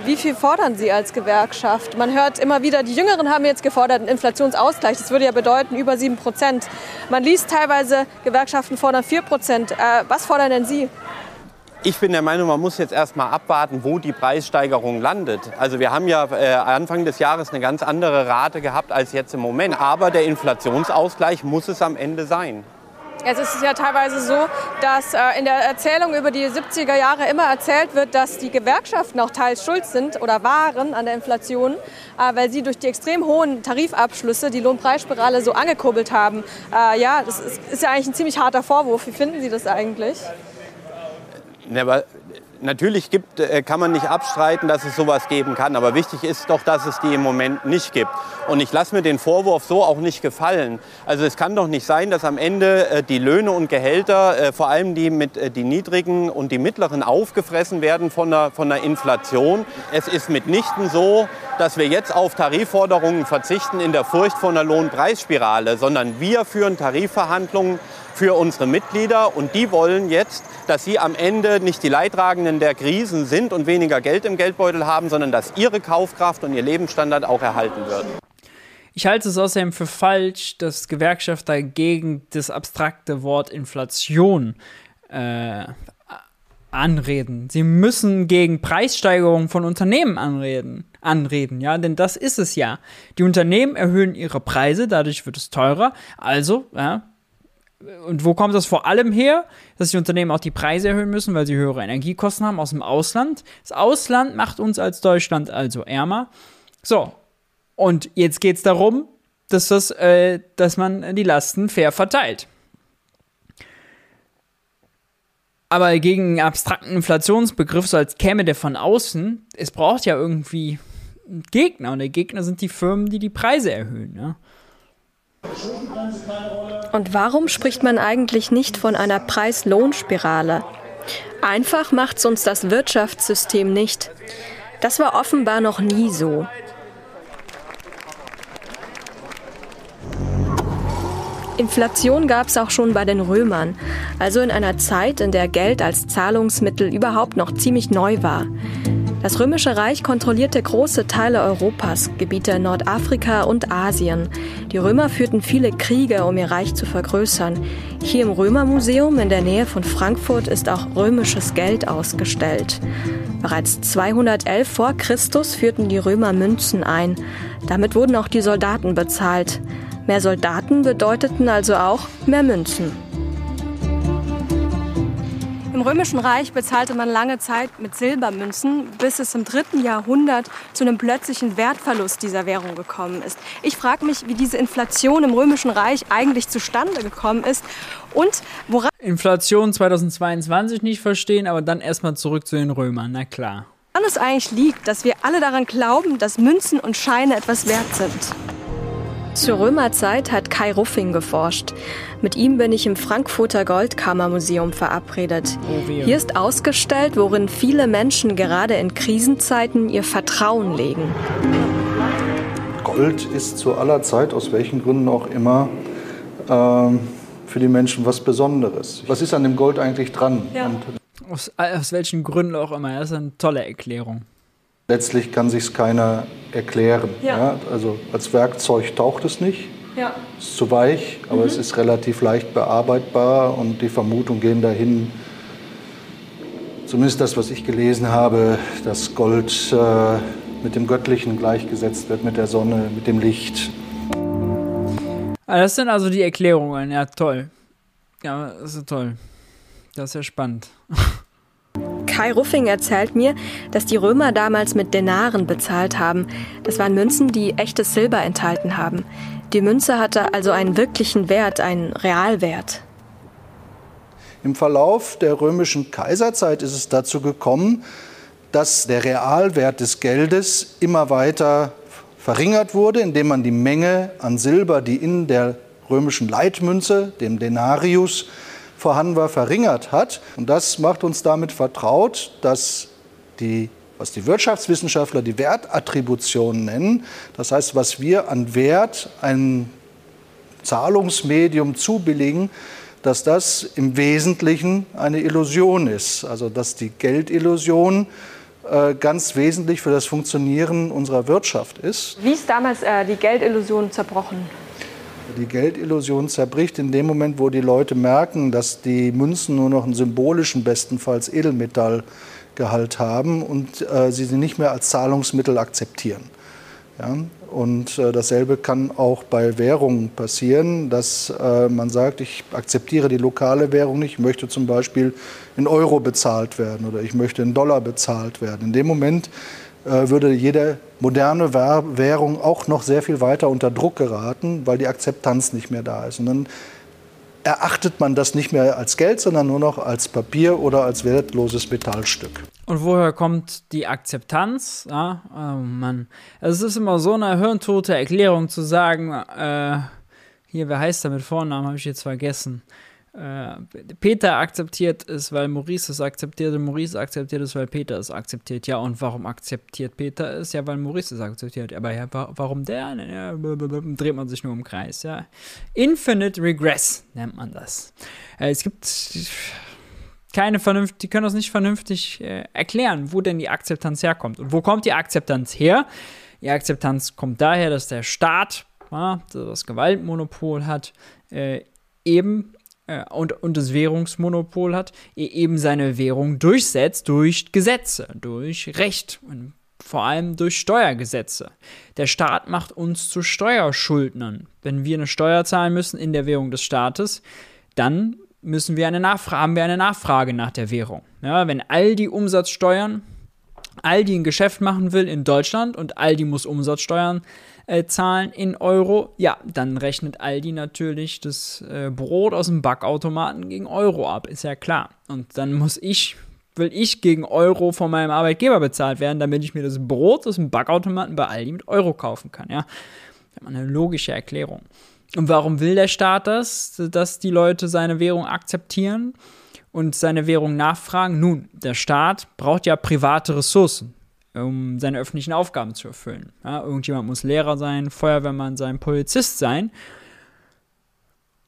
Wie viel fordern Sie als Gewerkschaft? Man hört immer wieder, die Jüngeren haben jetzt gefordert einen Inflationsausgleich. Das würde ja bedeuten über 7 Prozent. Man liest teilweise, Gewerkschaften fordern 4 Prozent. Äh, was fordern denn Sie? Ich bin der Meinung, man muss jetzt erst abwarten, wo die Preissteigerung landet. Also wir haben ja äh, Anfang des Jahres eine ganz andere Rate gehabt als jetzt im Moment. Aber der Inflationsausgleich muss es am Ende sein. Es ist ja teilweise so, dass äh, in der Erzählung über die 70er Jahre immer erzählt wird, dass die Gewerkschaften auch teils schuld sind oder waren an der Inflation, äh, weil sie durch die extrem hohen Tarifabschlüsse die Lohnpreisspirale so angekurbelt haben. Äh, ja, das ist, ist ja eigentlich ein ziemlich harter Vorwurf. Wie finden Sie das eigentlich? Aber natürlich gibt, äh, kann man nicht abstreiten, dass es sowas geben kann. Aber wichtig ist doch, dass es die im Moment nicht gibt. Und ich lasse mir den Vorwurf so auch nicht gefallen. Also es kann doch nicht sein, dass am Ende äh, die Löhne und Gehälter, äh, vor allem die, mit, die niedrigen und die mittleren, aufgefressen werden von der, von der Inflation. Es ist mitnichten so, dass wir jetzt auf Tarifforderungen verzichten in der Furcht vor einer Lohnpreisspirale, sondern wir führen Tarifverhandlungen für unsere Mitglieder und die wollen jetzt, dass sie am Ende nicht die Leidtragenden der Krisen sind und weniger Geld im Geldbeutel haben, sondern dass ihre Kaufkraft und ihr Lebensstandard auch erhalten wird. Ich halte es außerdem für falsch, dass Gewerkschafter gegen das abstrakte Wort Inflation äh, anreden. Sie müssen gegen Preissteigerungen von Unternehmen anreden, anreden, ja, denn das ist es ja. Die Unternehmen erhöhen ihre Preise, dadurch wird es teurer. Also, ja, und wo kommt das vor allem her? Dass die Unternehmen auch die Preise erhöhen müssen, weil sie höhere Energiekosten haben aus dem Ausland. Das Ausland macht uns als Deutschland also ärmer. So, und jetzt geht es darum, dass, das, äh, dass man die Lasten fair verteilt. Aber gegen einen abstrakten Inflationsbegriff, so als käme der von außen, es braucht ja irgendwie einen Gegner. Und der Gegner sind die Firmen, die die Preise erhöhen. Ja? Und warum spricht man eigentlich nicht von einer Preis-Lohn-Spirale? Einfach macht's uns das Wirtschaftssystem nicht. Das war offenbar noch nie so. Inflation gab es auch schon bei den Römern, also in einer Zeit, in der Geld als Zahlungsmittel überhaupt noch ziemlich neu war. Das Römische Reich kontrollierte große Teile Europas, Gebiete in Nordafrika und Asien. Die Römer führten viele Kriege, um ihr Reich zu vergrößern. Hier im Römermuseum in der Nähe von Frankfurt ist auch römisches Geld ausgestellt. Bereits 211 vor Christus führten die Römer Münzen ein. Damit wurden auch die Soldaten bezahlt. Mehr Soldaten bedeuteten also auch mehr Münzen. Im Römischen Reich bezahlte man lange Zeit mit Silbermünzen, bis es im dritten Jahrhundert zu einem plötzlichen Wertverlust dieser Währung gekommen ist. Ich frage mich, wie diese Inflation im Römischen Reich eigentlich zustande gekommen ist und woran. Inflation 2022 nicht verstehen, aber dann erstmal zurück zu den Römern, na klar. Woran es eigentlich liegt, dass wir alle daran glauben, dass Münzen und Scheine etwas wert sind. Zur Römerzeit hat Kai Ruffing geforscht. Mit ihm bin ich im Frankfurter Goldkammermuseum verabredet. Oh, Hier ist ausgestellt, worin viele Menschen gerade in Krisenzeiten ihr Vertrauen legen. Gold ist zu aller Zeit, aus welchen Gründen auch immer, ähm, für die Menschen was Besonderes. Was ist an dem Gold eigentlich dran? Ja. Und Aus, aus welchen Gründen auch immer. Das ist eine tolle Erklärung. Letztlich kann sich keiner erklären. Ja. Ja. Also als Werkzeug taucht es nicht. Ja. ist zu weich, aber Mhm. es ist relativ leicht bearbeitbar und die Vermutungen gehen dahin, zumindest das, was ich gelesen habe, dass Gold äh, mit dem Göttlichen gleichgesetzt wird, mit der Sonne, mit dem Licht. Ah, das sind also die Erklärungen. Ja, toll. Ja, das ist toll. Das ist ja spannend. Kai Ruffing erzählt mir, dass die Römer damals mit Denaren bezahlt haben. Das waren Münzen, die echtes Silber enthalten haben. Die Münze hatte also einen wirklichen Wert, einen Realwert. Im Verlauf der römischen Kaiserzeit ist es dazu gekommen, dass der Realwert des Geldes immer weiter verringert wurde, indem man die Menge an Silber, die in der römischen Leitmünze, dem Denarius, vorhanden war, verringert hat. Und das macht uns damit vertraut, dass die, was die Wirtschaftswissenschaftler die Wertattribution nennen, das heißt, was wir an Wert einem Zahlungsmedium zubilligen, dass das im Wesentlichen eine Illusion ist. Also dass die Geldillusion äh, ganz wesentlich für das Funktionieren unserer Wirtschaft ist. Wie ist damals äh, die Geldillusion zerbrochen? Die Geldillusion zerbricht in dem Moment, wo die Leute merken, dass die Münzen nur noch einen symbolischen, bestenfalls Edelmetallgehalt haben und äh, sie sie nicht mehr als Zahlungsmittel akzeptieren. Ja? Und äh, dasselbe kann auch bei Währungen passieren, dass äh, man sagt, ich akzeptiere die lokale Währung nicht, ich möchte zum Beispiel in Euro bezahlt werden oder ich möchte in Dollar bezahlt werden. In dem Moment würde jede moderne Währ- Währung auch noch sehr viel weiter unter Druck geraten, weil die Akzeptanz nicht mehr da ist. Und dann erachtet man das nicht mehr als Geld, sondern nur noch als Papier oder als wertloses Metallstück. Und woher kommt die Akzeptanz? Ja, oh Mann. Es ist immer so eine hirntote Erklärung zu sagen, äh, hier, wer heißt der mit Vornamen, habe ich jetzt vergessen. Äh, Peter akzeptiert es, weil Maurice es akzeptiert und Maurice akzeptiert es, weil Peter es akzeptiert. Ja, und warum akzeptiert Peter es? Ja, weil Maurice es akzeptiert. Aber ja, wa- warum der? Ja, dreht man sich nur im Kreis, ja. Infinite Regress nennt man das. Äh, es gibt keine vernünftig, die können das nicht vernünftig äh, erklären, wo denn die Akzeptanz herkommt. Und wo kommt die Akzeptanz her? Die Akzeptanz kommt daher, dass der Staat, ja, das Gewaltmonopol hat, eben und, und das Währungsmonopol hat, e- eben seine Währung durchsetzt durch Gesetze, durch Recht und vor allem durch Steuergesetze. Der Staat macht uns zu Steuerschuldnern. Wenn wir eine Steuer zahlen müssen in der Währung des Staates, dann müssen wir eine Nachfrage, haben wir eine Nachfrage nach der Währung. Ja, wenn Aldi Umsatzsteuern, Aldi ein Geschäft machen will in Deutschland und Aldi muss Umsatzsteuern äh, zahlen in Euro, ja, dann rechnet Aldi natürlich das äh, Brot aus dem Backautomaten gegen Euro ab, ist ja klar. Und dann muss ich, will ich gegen Euro von meinem Arbeitgeber bezahlt werden, damit ich mir das Brot aus dem Backautomaten bei Aldi mit Euro kaufen kann, ja. Das ist eine logische Erklärung. Und warum will der Staat das, dass die Leute seine Währung akzeptieren und seine Währung nachfragen? Nun, der Staat braucht ja private Ressourcen, um seine öffentlichen Aufgaben zu erfüllen. Ja, irgendjemand muss Lehrer sein, Feuerwehrmann sein, Polizist sein.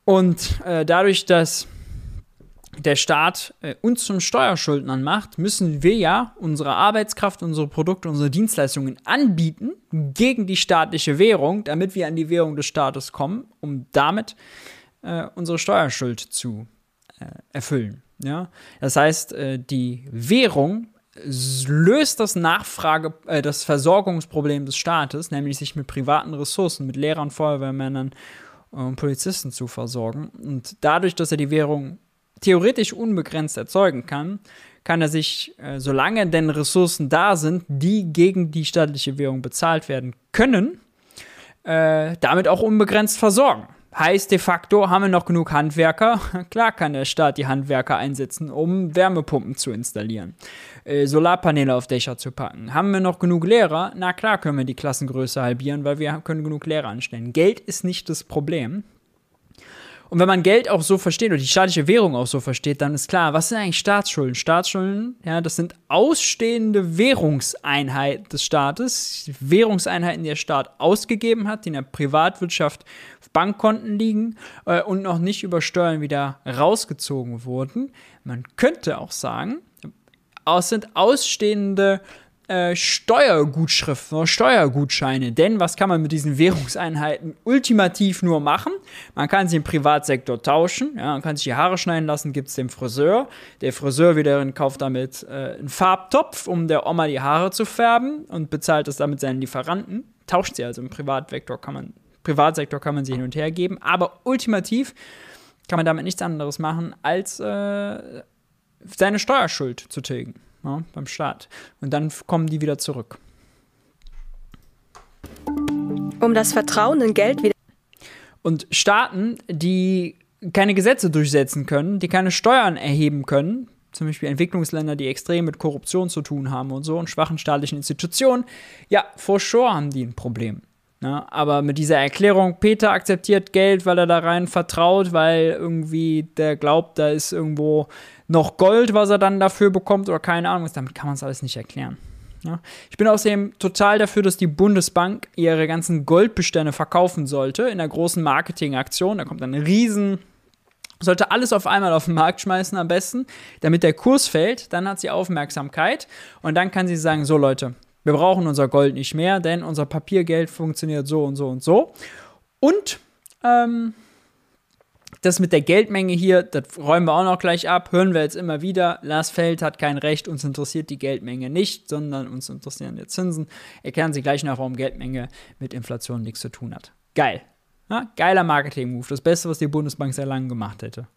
Und äh, dadurch, dass der Staat äh, uns zum Steuerschuldnern macht, müssen wir ja unsere Arbeitskraft, unsere Produkte, unsere Dienstleistungen anbieten gegen die staatliche Währung, damit wir an die Währung des Staates kommen, um damit äh, unsere Steuerschuld zu äh, erfüllen. Ja? Das heißt, äh, die Währung löst das Nachfrage, äh, das Versorgungsproblem des Staates, nämlich sich mit privaten Ressourcen, mit Lehrern, Feuerwehrmännern und Polizisten zu versorgen. Und dadurch, dass er die Währung theoretisch unbegrenzt erzeugen kann, kann er sich, äh, solange denn Ressourcen da sind, die gegen die staatliche Währung bezahlt werden können, damit auch unbegrenzt versorgen. Heißt de facto, haben wir noch genug Handwerker? Klar kann der Staat die Handwerker einsetzen, um Wärmepumpen zu installieren, äh, Solarpaneele auf Dächer zu packen. Haben wir noch genug Lehrer? Na klar können wir die Klassengröße halbieren, weil wir können genug Lehrer anstellen. Geld ist nicht das Problem. Und wenn man Geld auch so versteht oder die staatliche Währung auch so versteht, dann ist klar, was sind eigentlich Staatsschulden? Staatsschulden, ja, das sind ausstehende Währungseinheiten des Staates, Währungseinheiten, die der Staat ausgegeben hat, die in der Privatwirtschaft auf Bankkonten liegen äh, und noch nicht über Steuern wieder rausgezogen wurden. Man könnte auch sagen, es sind ausstehende äh, Steuergutschriften oder Steuergutscheine. Denn was kann man mit diesen Währungseinheiten ultimativ nur machen? Man kann sie im Privatsektor tauschen, ja, man kann sich die Haare schneiden lassen, gibt es dem Friseur. Der Friseur wiederum kauft damit äh, einen Farbtopf, um der Oma die Haare zu färben und bezahlt es damit seinen Lieferanten. Tauscht sie also im Privatvektor kann man, Privatsektor kann man sie hin und her geben, aber ultimativ kann man damit nichts anderes machen, als äh, seine Steuerschuld zu tilgen ja, beim Staat. Und dann kommen die wieder zurück. Um das Vertrauen in Geld wieder. Und Staaten, die keine Gesetze durchsetzen können, die keine Steuern erheben können, zum Beispiel Entwicklungsländer, die extrem mit Korruption zu tun haben und so und schwachen staatlichen Institutionen, ja, for sure haben die ein Problem. Ja, aber mit dieser Erklärung, Peter akzeptiert Geld, weil er da rein vertraut, weil irgendwie der glaubt, da ist irgendwo noch Gold, was er dann dafür bekommt oder keine Ahnung, damit kann man es alles nicht erklären. Ja. Ich bin außerdem total dafür, dass die Bundesbank ihre ganzen Goldbestände verkaufen sollte in einer großen Marketingaktion. Da kommt dann ein riesen sollte alles auf einmal auf den Markt schmeißen am besten, damit der Kurs fällt, dann hat sie Aufmerksamkeit und dann kann sie sagen, so Leute, wir brauchen unser Gold nicht mehr, denn unser Papiergeld funktioniert so und so und so. Und ähm, das mit der Geldmenge hier, das räumen wir auch noch gleich ab, hören wir jetzt immer wieder. Lars Feld hat kein Recht, uns interessiert die Geldmenge nicht, sondern uns interessieren die Zinsen. Erklären Sie gleich nach, warum Geldmenge mit Inflation nichts zu tun hat. Geil. Ja, geiler Marketing-Move. Das Beste, was die Bundesbank sehr lange gemacht hätte.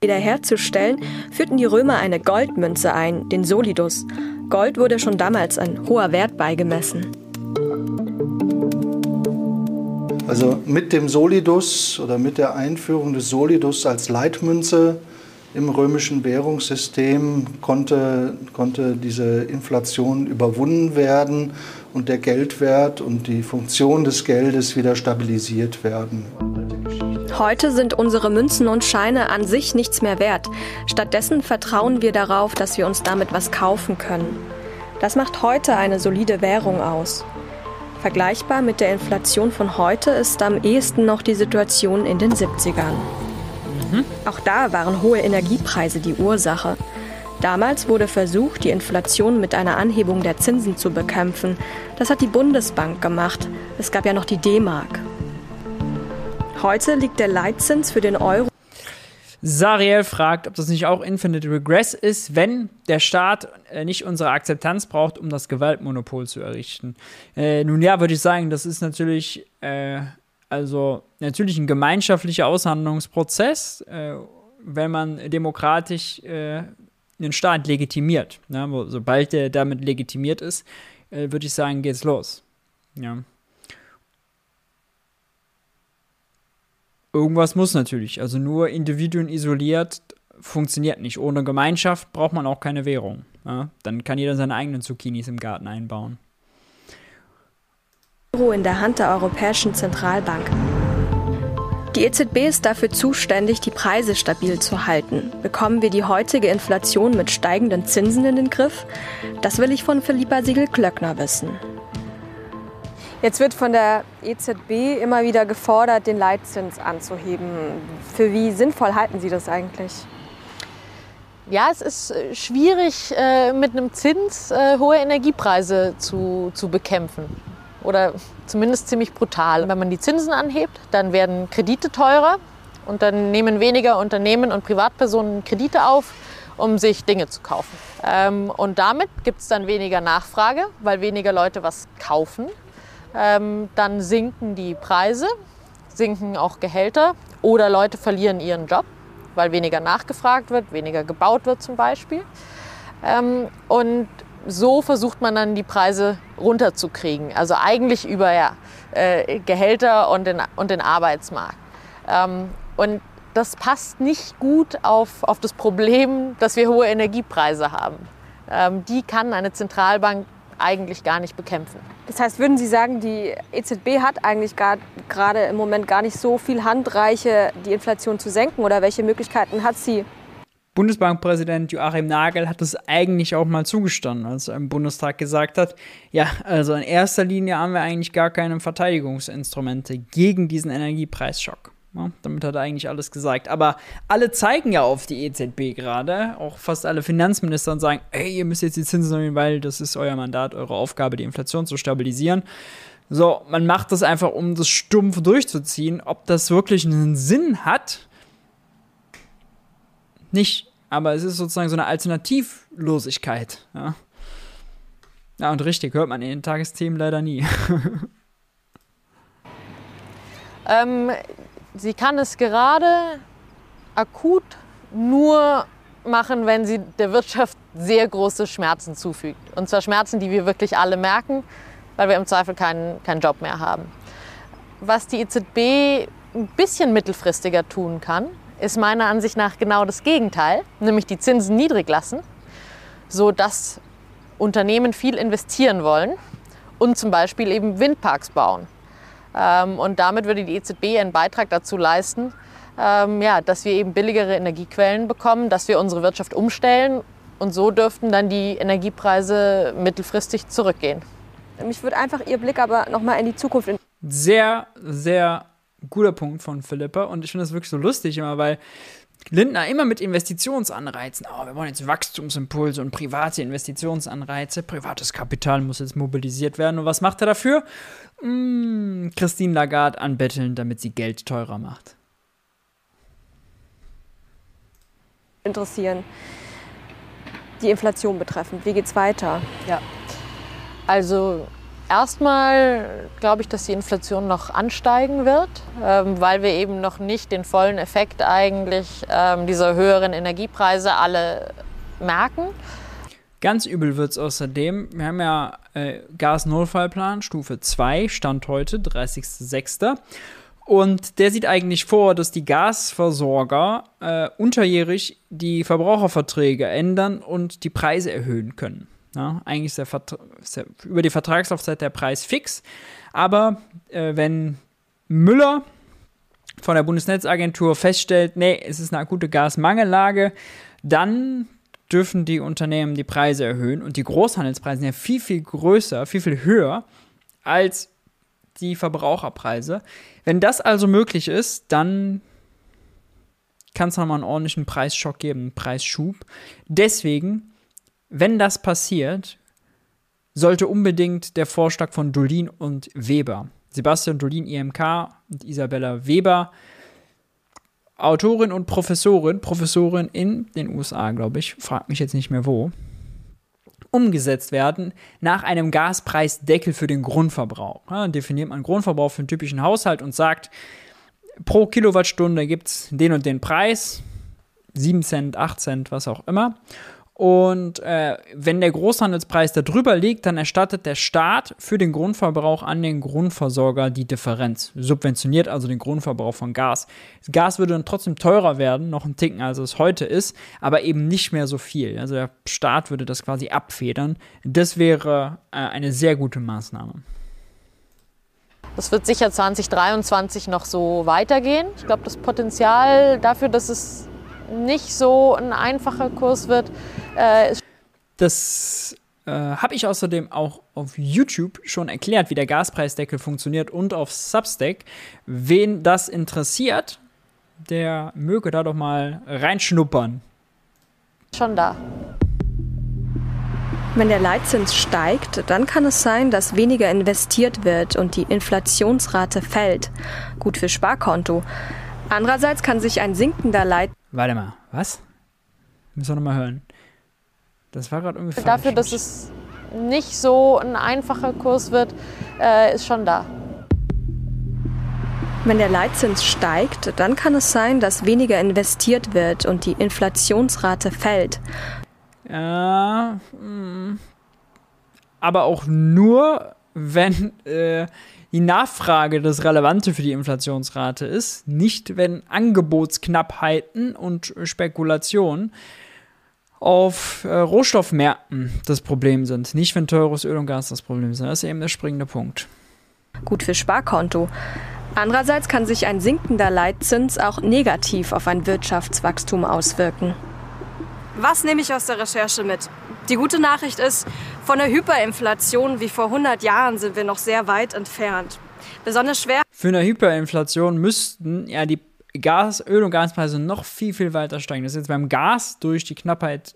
Wiederherzustellen, führten die Römer eine Goldmünze ein, den Solidus. Gold wurde schon damals ein hoher Wert beigemessen. Also mit dem Solidus oder mit der Einführung des Solidus als Leitmünze im römischen Währungssystem konnte, konnte diese Inflation überwunden werden und der Geldwert und die Funktion des Geldes wieder stabilisiert werden. Heute sind unsere Münzen und Scheine an sich nichts mehr wert. Stattdessen vertrauen wir darauf, dass wir uns damit was kaufen können. Das macht heute eine solide Währung aus. Vergleichbar mit der Inflation von heute ist am ehesten noch die Situation in den 70ern. Mhm. Auch da waren hohe Energiepreise die Ursache. Damals wurde versucht, die Inflation mit einer Anhebung der Zinsen zu bekämpfen. Das hat die Bundesbank gemacht. Es gab ja noch die D-Mark. Heute liegt der Leitzins für den Euro. Sariel fragt, ob das nicht auch Infinite Regress ist, wenn der Staat äh, nicht unsere Akzeptanz braucht, um das Gewaltmonopol zu errichten. Äh, nun ja, würde ich sagen, das ist natürlich, äh, also natürlich ein gemeinschaftlicher Aushandlungsprozess, äh, wenn man demokratisch äh, den Staat legitimiert. Ne? Sobald der damit legitimiert ist, äh, würde ich sagen, geht's los. Ja. Irgendwas muss natürlich. Also nur Individuen isoliert funktioniert nicht. Ohne Gemeinschaft braucht man auch keine Währung. Ja? Dann kann jeder seine eigenen Zucchinis im Garten einbauen. Euro in der Hand der Europäischen Zentralbank. Die EZB ist dafür zuständig, die Preise stabil zu halten. Bekommen wir die heutige Inflation mit steigenden Zinsen in den Griff? Das will ich von Philippa Siegel-Klöckner wissen. Jetzt wird von der EZB immer wieder gefordert, den Leitzins anzuheben. Für wie sinnvoll halten Sie das eigentlich? Ja, es ist äh, schwierig, äh, mit einem Zins äh, hohe Energiepreise zu, zu bekämpfen. Oder zumindest ziemlich brutal. Wenn man die Zinsen anhebt, dann werden Kredite teurer und dann nehmen weniger Unternehmen und Privatpersonen Kredite auf, um sich Dinge zu kaufen. Ähm, und damit gibt es dann weniger Nachfrage, weil weniger Leute was kaufen ähm, dann sinken die Preise, sinken auch Gehälter oder Leute verlieren ihren Job. weil weniger nachgefragt wird, weniger gebaut wird zum Beispiel. Ähm, und so versucht man dann die Preise runterzukriegen. Also eigentlich über ja, äh, Gehälter und den, und den Arbeitsmarkt. Ähm, und das passt nicht gut auf, auf das Problem, dass wir hohe Energiepreise haben. Ähm, die kann eine Zentralbank eigentlich gar nicht bekämpfen. Das heißt, würden Sie sagen, die EZB hat eigentlich gerade im Moment gar nicht so viel Handreiche, die Inflation zu senken? Oder welche Möglichkeiten hat sie? Bundesbankpräsident Joachim Nagel hat es eigentlich auch mal zugestanden, als er im Bundestag gesagt hat, ja, also in erster Linie haben wir eigentlich gar keine Verteidigungsinstrumente gegen diesen Energiepreisschock. Ja, damit hat er eigentlich alles gesagt. Aber alle zeigen ja auf die EZB gerade. Auch fast alle Finanzminister sagen, ey, ihr müsst jetzt die Zinsen erhöhen, weil das ist euer Mandat, eure Aufgabe, die Inflation zu stabilisieren. So, man macht das einfach, um das stumpf durchzuziehen. Ob das wirklich einen Sinn hat, nicht. Aber es ist sozusagen so eine Alternativlosigkeit. Ja, ja und richtig, hört man in den Tagesthemen leider nie. ähm, Sie kann es gerade akut nur machen, wenn sie der Wirtschaft sehr große Schmerzen zufügt. Und zwar Schmerzen, die wir wirklich alle merken, weil wir im Zweifel keinen, keinen Job mehr haben. Was die EZB ein bisschen mittelfristiger tun kann, ist meiner Ansicht nach genau das Gegenteil, nämlich die Zinsen niedrig lassen, sodass Unternehmen viel investieren wollen und zum Beispiel eben Windparks bauen. Ähm, und damit würde die EZB einen Beitrag dazu leisten, ähm, ja, dass wir eben billigere Energiequellen bekommen, dass wir unsere Wirtschaft umstellen und so dürften dann die Energiepreise mittelfristig zurückgehen. Mich würde einfach Ihr Blick aber nochmal in die Zukunft. Sehr, sehr guter Punkt von Philippa und ich finde das wirklich so lustig immer, weil Lindner immer mit Investitionsanreizen. Oh, wir wollen jetzt Wachstumsimpulse und private Investitionsanreize. Privates Kapital muss jetzt mobilisiert werden. Und was macht er dafür? Hm, Christine Lagarde anbetteln, damit sie Geld teurer macht. Interessieren. Die Inflation betreffend. Wie geht's weiter? Ja. Also Erstmal glaube ich, dass die Inflation noch ansteigen wird, ähm, weil wir eben noch nicht den vollen Effekt eigentlich ähm, dieser höheren Energiepreise alle merken. Ganz übel wird es außerdem. Wir haben ja äh, Gasnotfallplan Stufe 2, Stand heute, 30.06. Und der sieht eigentlich vor, dass die Gasversorger äh, unterjährig die Verbraucherverträge ändern und die Preise erhöhen können. Ja, eigentlich ist, der ist der, über die Vertragslaufzeit der Preis fix. Aber äh, wenn Müller von der Bundesnetzagentur feststellt, nee, es ist eine akute Gasmangellage, dann dürfen die Unternehmen die Preise erhöhen. Und die Großhandelspreise sind ja viel, viel größer, viel, viel höher als die Verbraucherpreise. Wenn das also möglich ist, dann kann es nochmal einen ordentlichen Preisschock geben, einen Preisschub. Deswegen wenn das passiert, sollte unbedingt der Vorschlag von Dolin und Weber, Sebastian Dolin, IMK und Isabella Weber, Autorin und Professorin, Professorin in den USA, glaube ich, fragt mich jetzt nicht mehr wo, umgesetzt werden nach einem Gaspreisdeckel für den Grundverbrauch. Ja, definiert man Grundverbrauch für einen typischen Haushalt und sagt, pro Kilowattstunde gibt es den und den Preis, 7 Cent, 8 Cent, was auch immer. Und äh, wenn der Großhandelspreis da drüber liegt, dann erstattet der Staat für den Grundverbrauch an den Grundversorger die Differenz. Subventioniert also den Grundverbrauch von Gas. Das Gas würde dann trotzdem teurer werden, noch ein Ticken, als es heute ist, aber eben nicht mehr so viel. Also der Staat würde das quasi abfedern. Das wäre äh, eine sehr gute Maßnahme. Das wird sicher 2023 noch so weitergehen. Ich glaube, das Potenzial dafür, dass es nicht so ein einfacher Kurs wird. Äh, das äh, habe ich außerdem auch auf YouTube schon erklärt, wie der Gaspreisdeckel funktioniert und auf Substack. Wen das interessiert, der möge da doch mal reinschnuppern. Schon da. Wenn der Leitzins steigt, dann kann es sein, dass weniger investiert wird und die Inflationsrate fällt. Gut für Sparkonto. Andererseits kann sich ein sinkender Leitzins Warte mal, was? Müssen wir nochmal hören. Das war gerade ungefähr. Dafür, dass es nicht so ein einfacher Kurs wird, äh, ist schon da. Wenn der Leitzins steigt, dann kann es sein, dass weniger investiert wird und die Inflationsrate fällt. Ja, mm. aber auch nur, wenn äh, die Nachfrage das Relevante für die Inflationsrate ist, nicht wenn Angebotsknappheiten und Spekulationen auf äh, Rohstoffmärkten das Problem sind, nicht wenn teures Öl und Gas das Problem sind. Das ist eben der springende Punkt. Gut für Sparkonto. Andererseits kann sich ein sinkender Leitzins auch negativ auf ein Wirtschaftswachstum auswirken. Was nehme ich aus der Recherche mit? Die gute Nachricht ist, von der Hyperinflation wie vor 100 Jahren sind wir noch sehr weit entfernt. Besonders schwer. Für eine Hyperinflation müssten ja die Gas, Öl- und Gaspreise noch viel, viel weiter steigen. Das ist jetzt beim Gas durch die Knappheit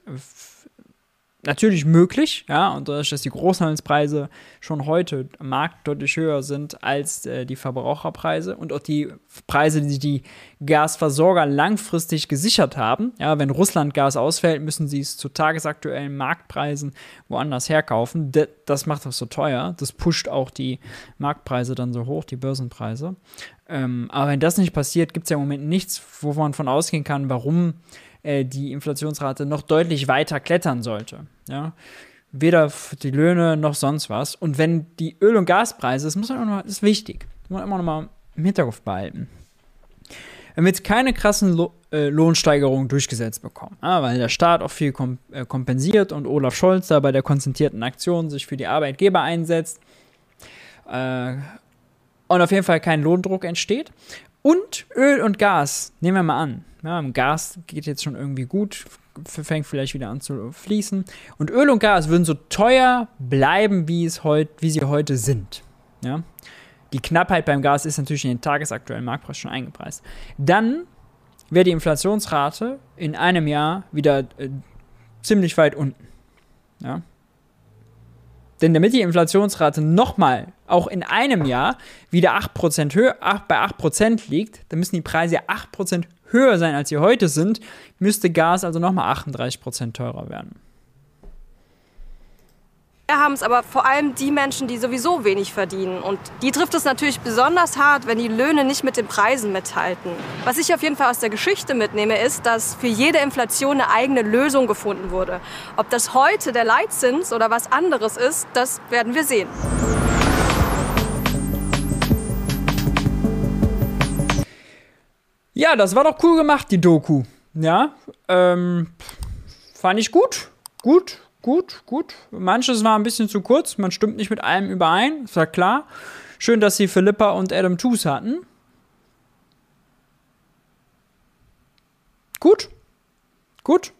natürlich möglich, ja, und dadurch, dass die Großhandelspreise schon heute am Markt deutlich höher sind als äh, die Verbraucherpreise und auch die Preise, die die Gasversorger langfristig gesichert haben. Ja, wenn Russland Gas ausfällt, müssen sie es zu tagesaktuellen Marktpreisen woanders herkaufen. De das macht das so teuer. Das pusht auch die Marktpreise dann so hoch, die Börsenpreise. Ähm, aber wenn das nicht passiert, gibt es ja im Moment nichts, wo man von ausgehen kann, warum äh, die Inflationsrate noch deutlich weiter klettern sollte. Ja? Weder die Löhne noch sonst was. Und wenn die Öl- und Gaspreise, das muss man immer, das ist wichtig, muss man immer noch mal im Hinterkopf behalten. Wenn wir jetzt keine krassen äh, Lohnsteigerungen durchgesetzt bekommen, weil der Staat auch viel äh, kompensiert und Olaf Scholz da bei der konzentrierten Aktion sich für die Arbeitgeber einsetzt und auf jeden Fall kein Lohndruck entsteht und Öl und Gas, nehmen wir mal an, ja, Gas geht jetzt schon irgendwie gut, fängt vielleicht wieder an zu fließen. Und Öl und Gas würden so teuer bleiben, wie, es heut, wie sie heute sind. Ja? Die Knappheit beim Gas ist natürlich in den tagesaktuellen Marktpreis schon eingepreist. Dann wäre die Inflationsrate in einem Jahr wieder äh, ziemlich weit unten. Ja? Denn damit die Inflationsrate nochmal, auch in einem Jahr, wieder 8% höher, 8, bei 8% liegt, dann müssen die Preise 8% höher sein, als sie heute sind, müsste Gas also nochmal 38% teurer werden. Wir haben es aber vor allem die Menschen, die sowieso wenig verdienen. Und die trifft es natürlich besonders hart, wenn die Löhne nicht mit den Preisen mithalten. Was ich auf jeden Fall aus der Geschichte mitnehme, ist, dass für jede Inflation eine eigene Lösung gefunden wurde. Ob das heute der Leitzins oder was anderes ist, das werden wir sehen. Ja, das war doch cool gemacht, die Doku. Ja, ähm, fand ich gut. Gut, gut, gut. Manches war ein bisschen zu kurz, man stimmt nicht mit allem überein, ist ja klar. Schön, dass sie Philippa und Adam Toos hatten. Gut. Gut.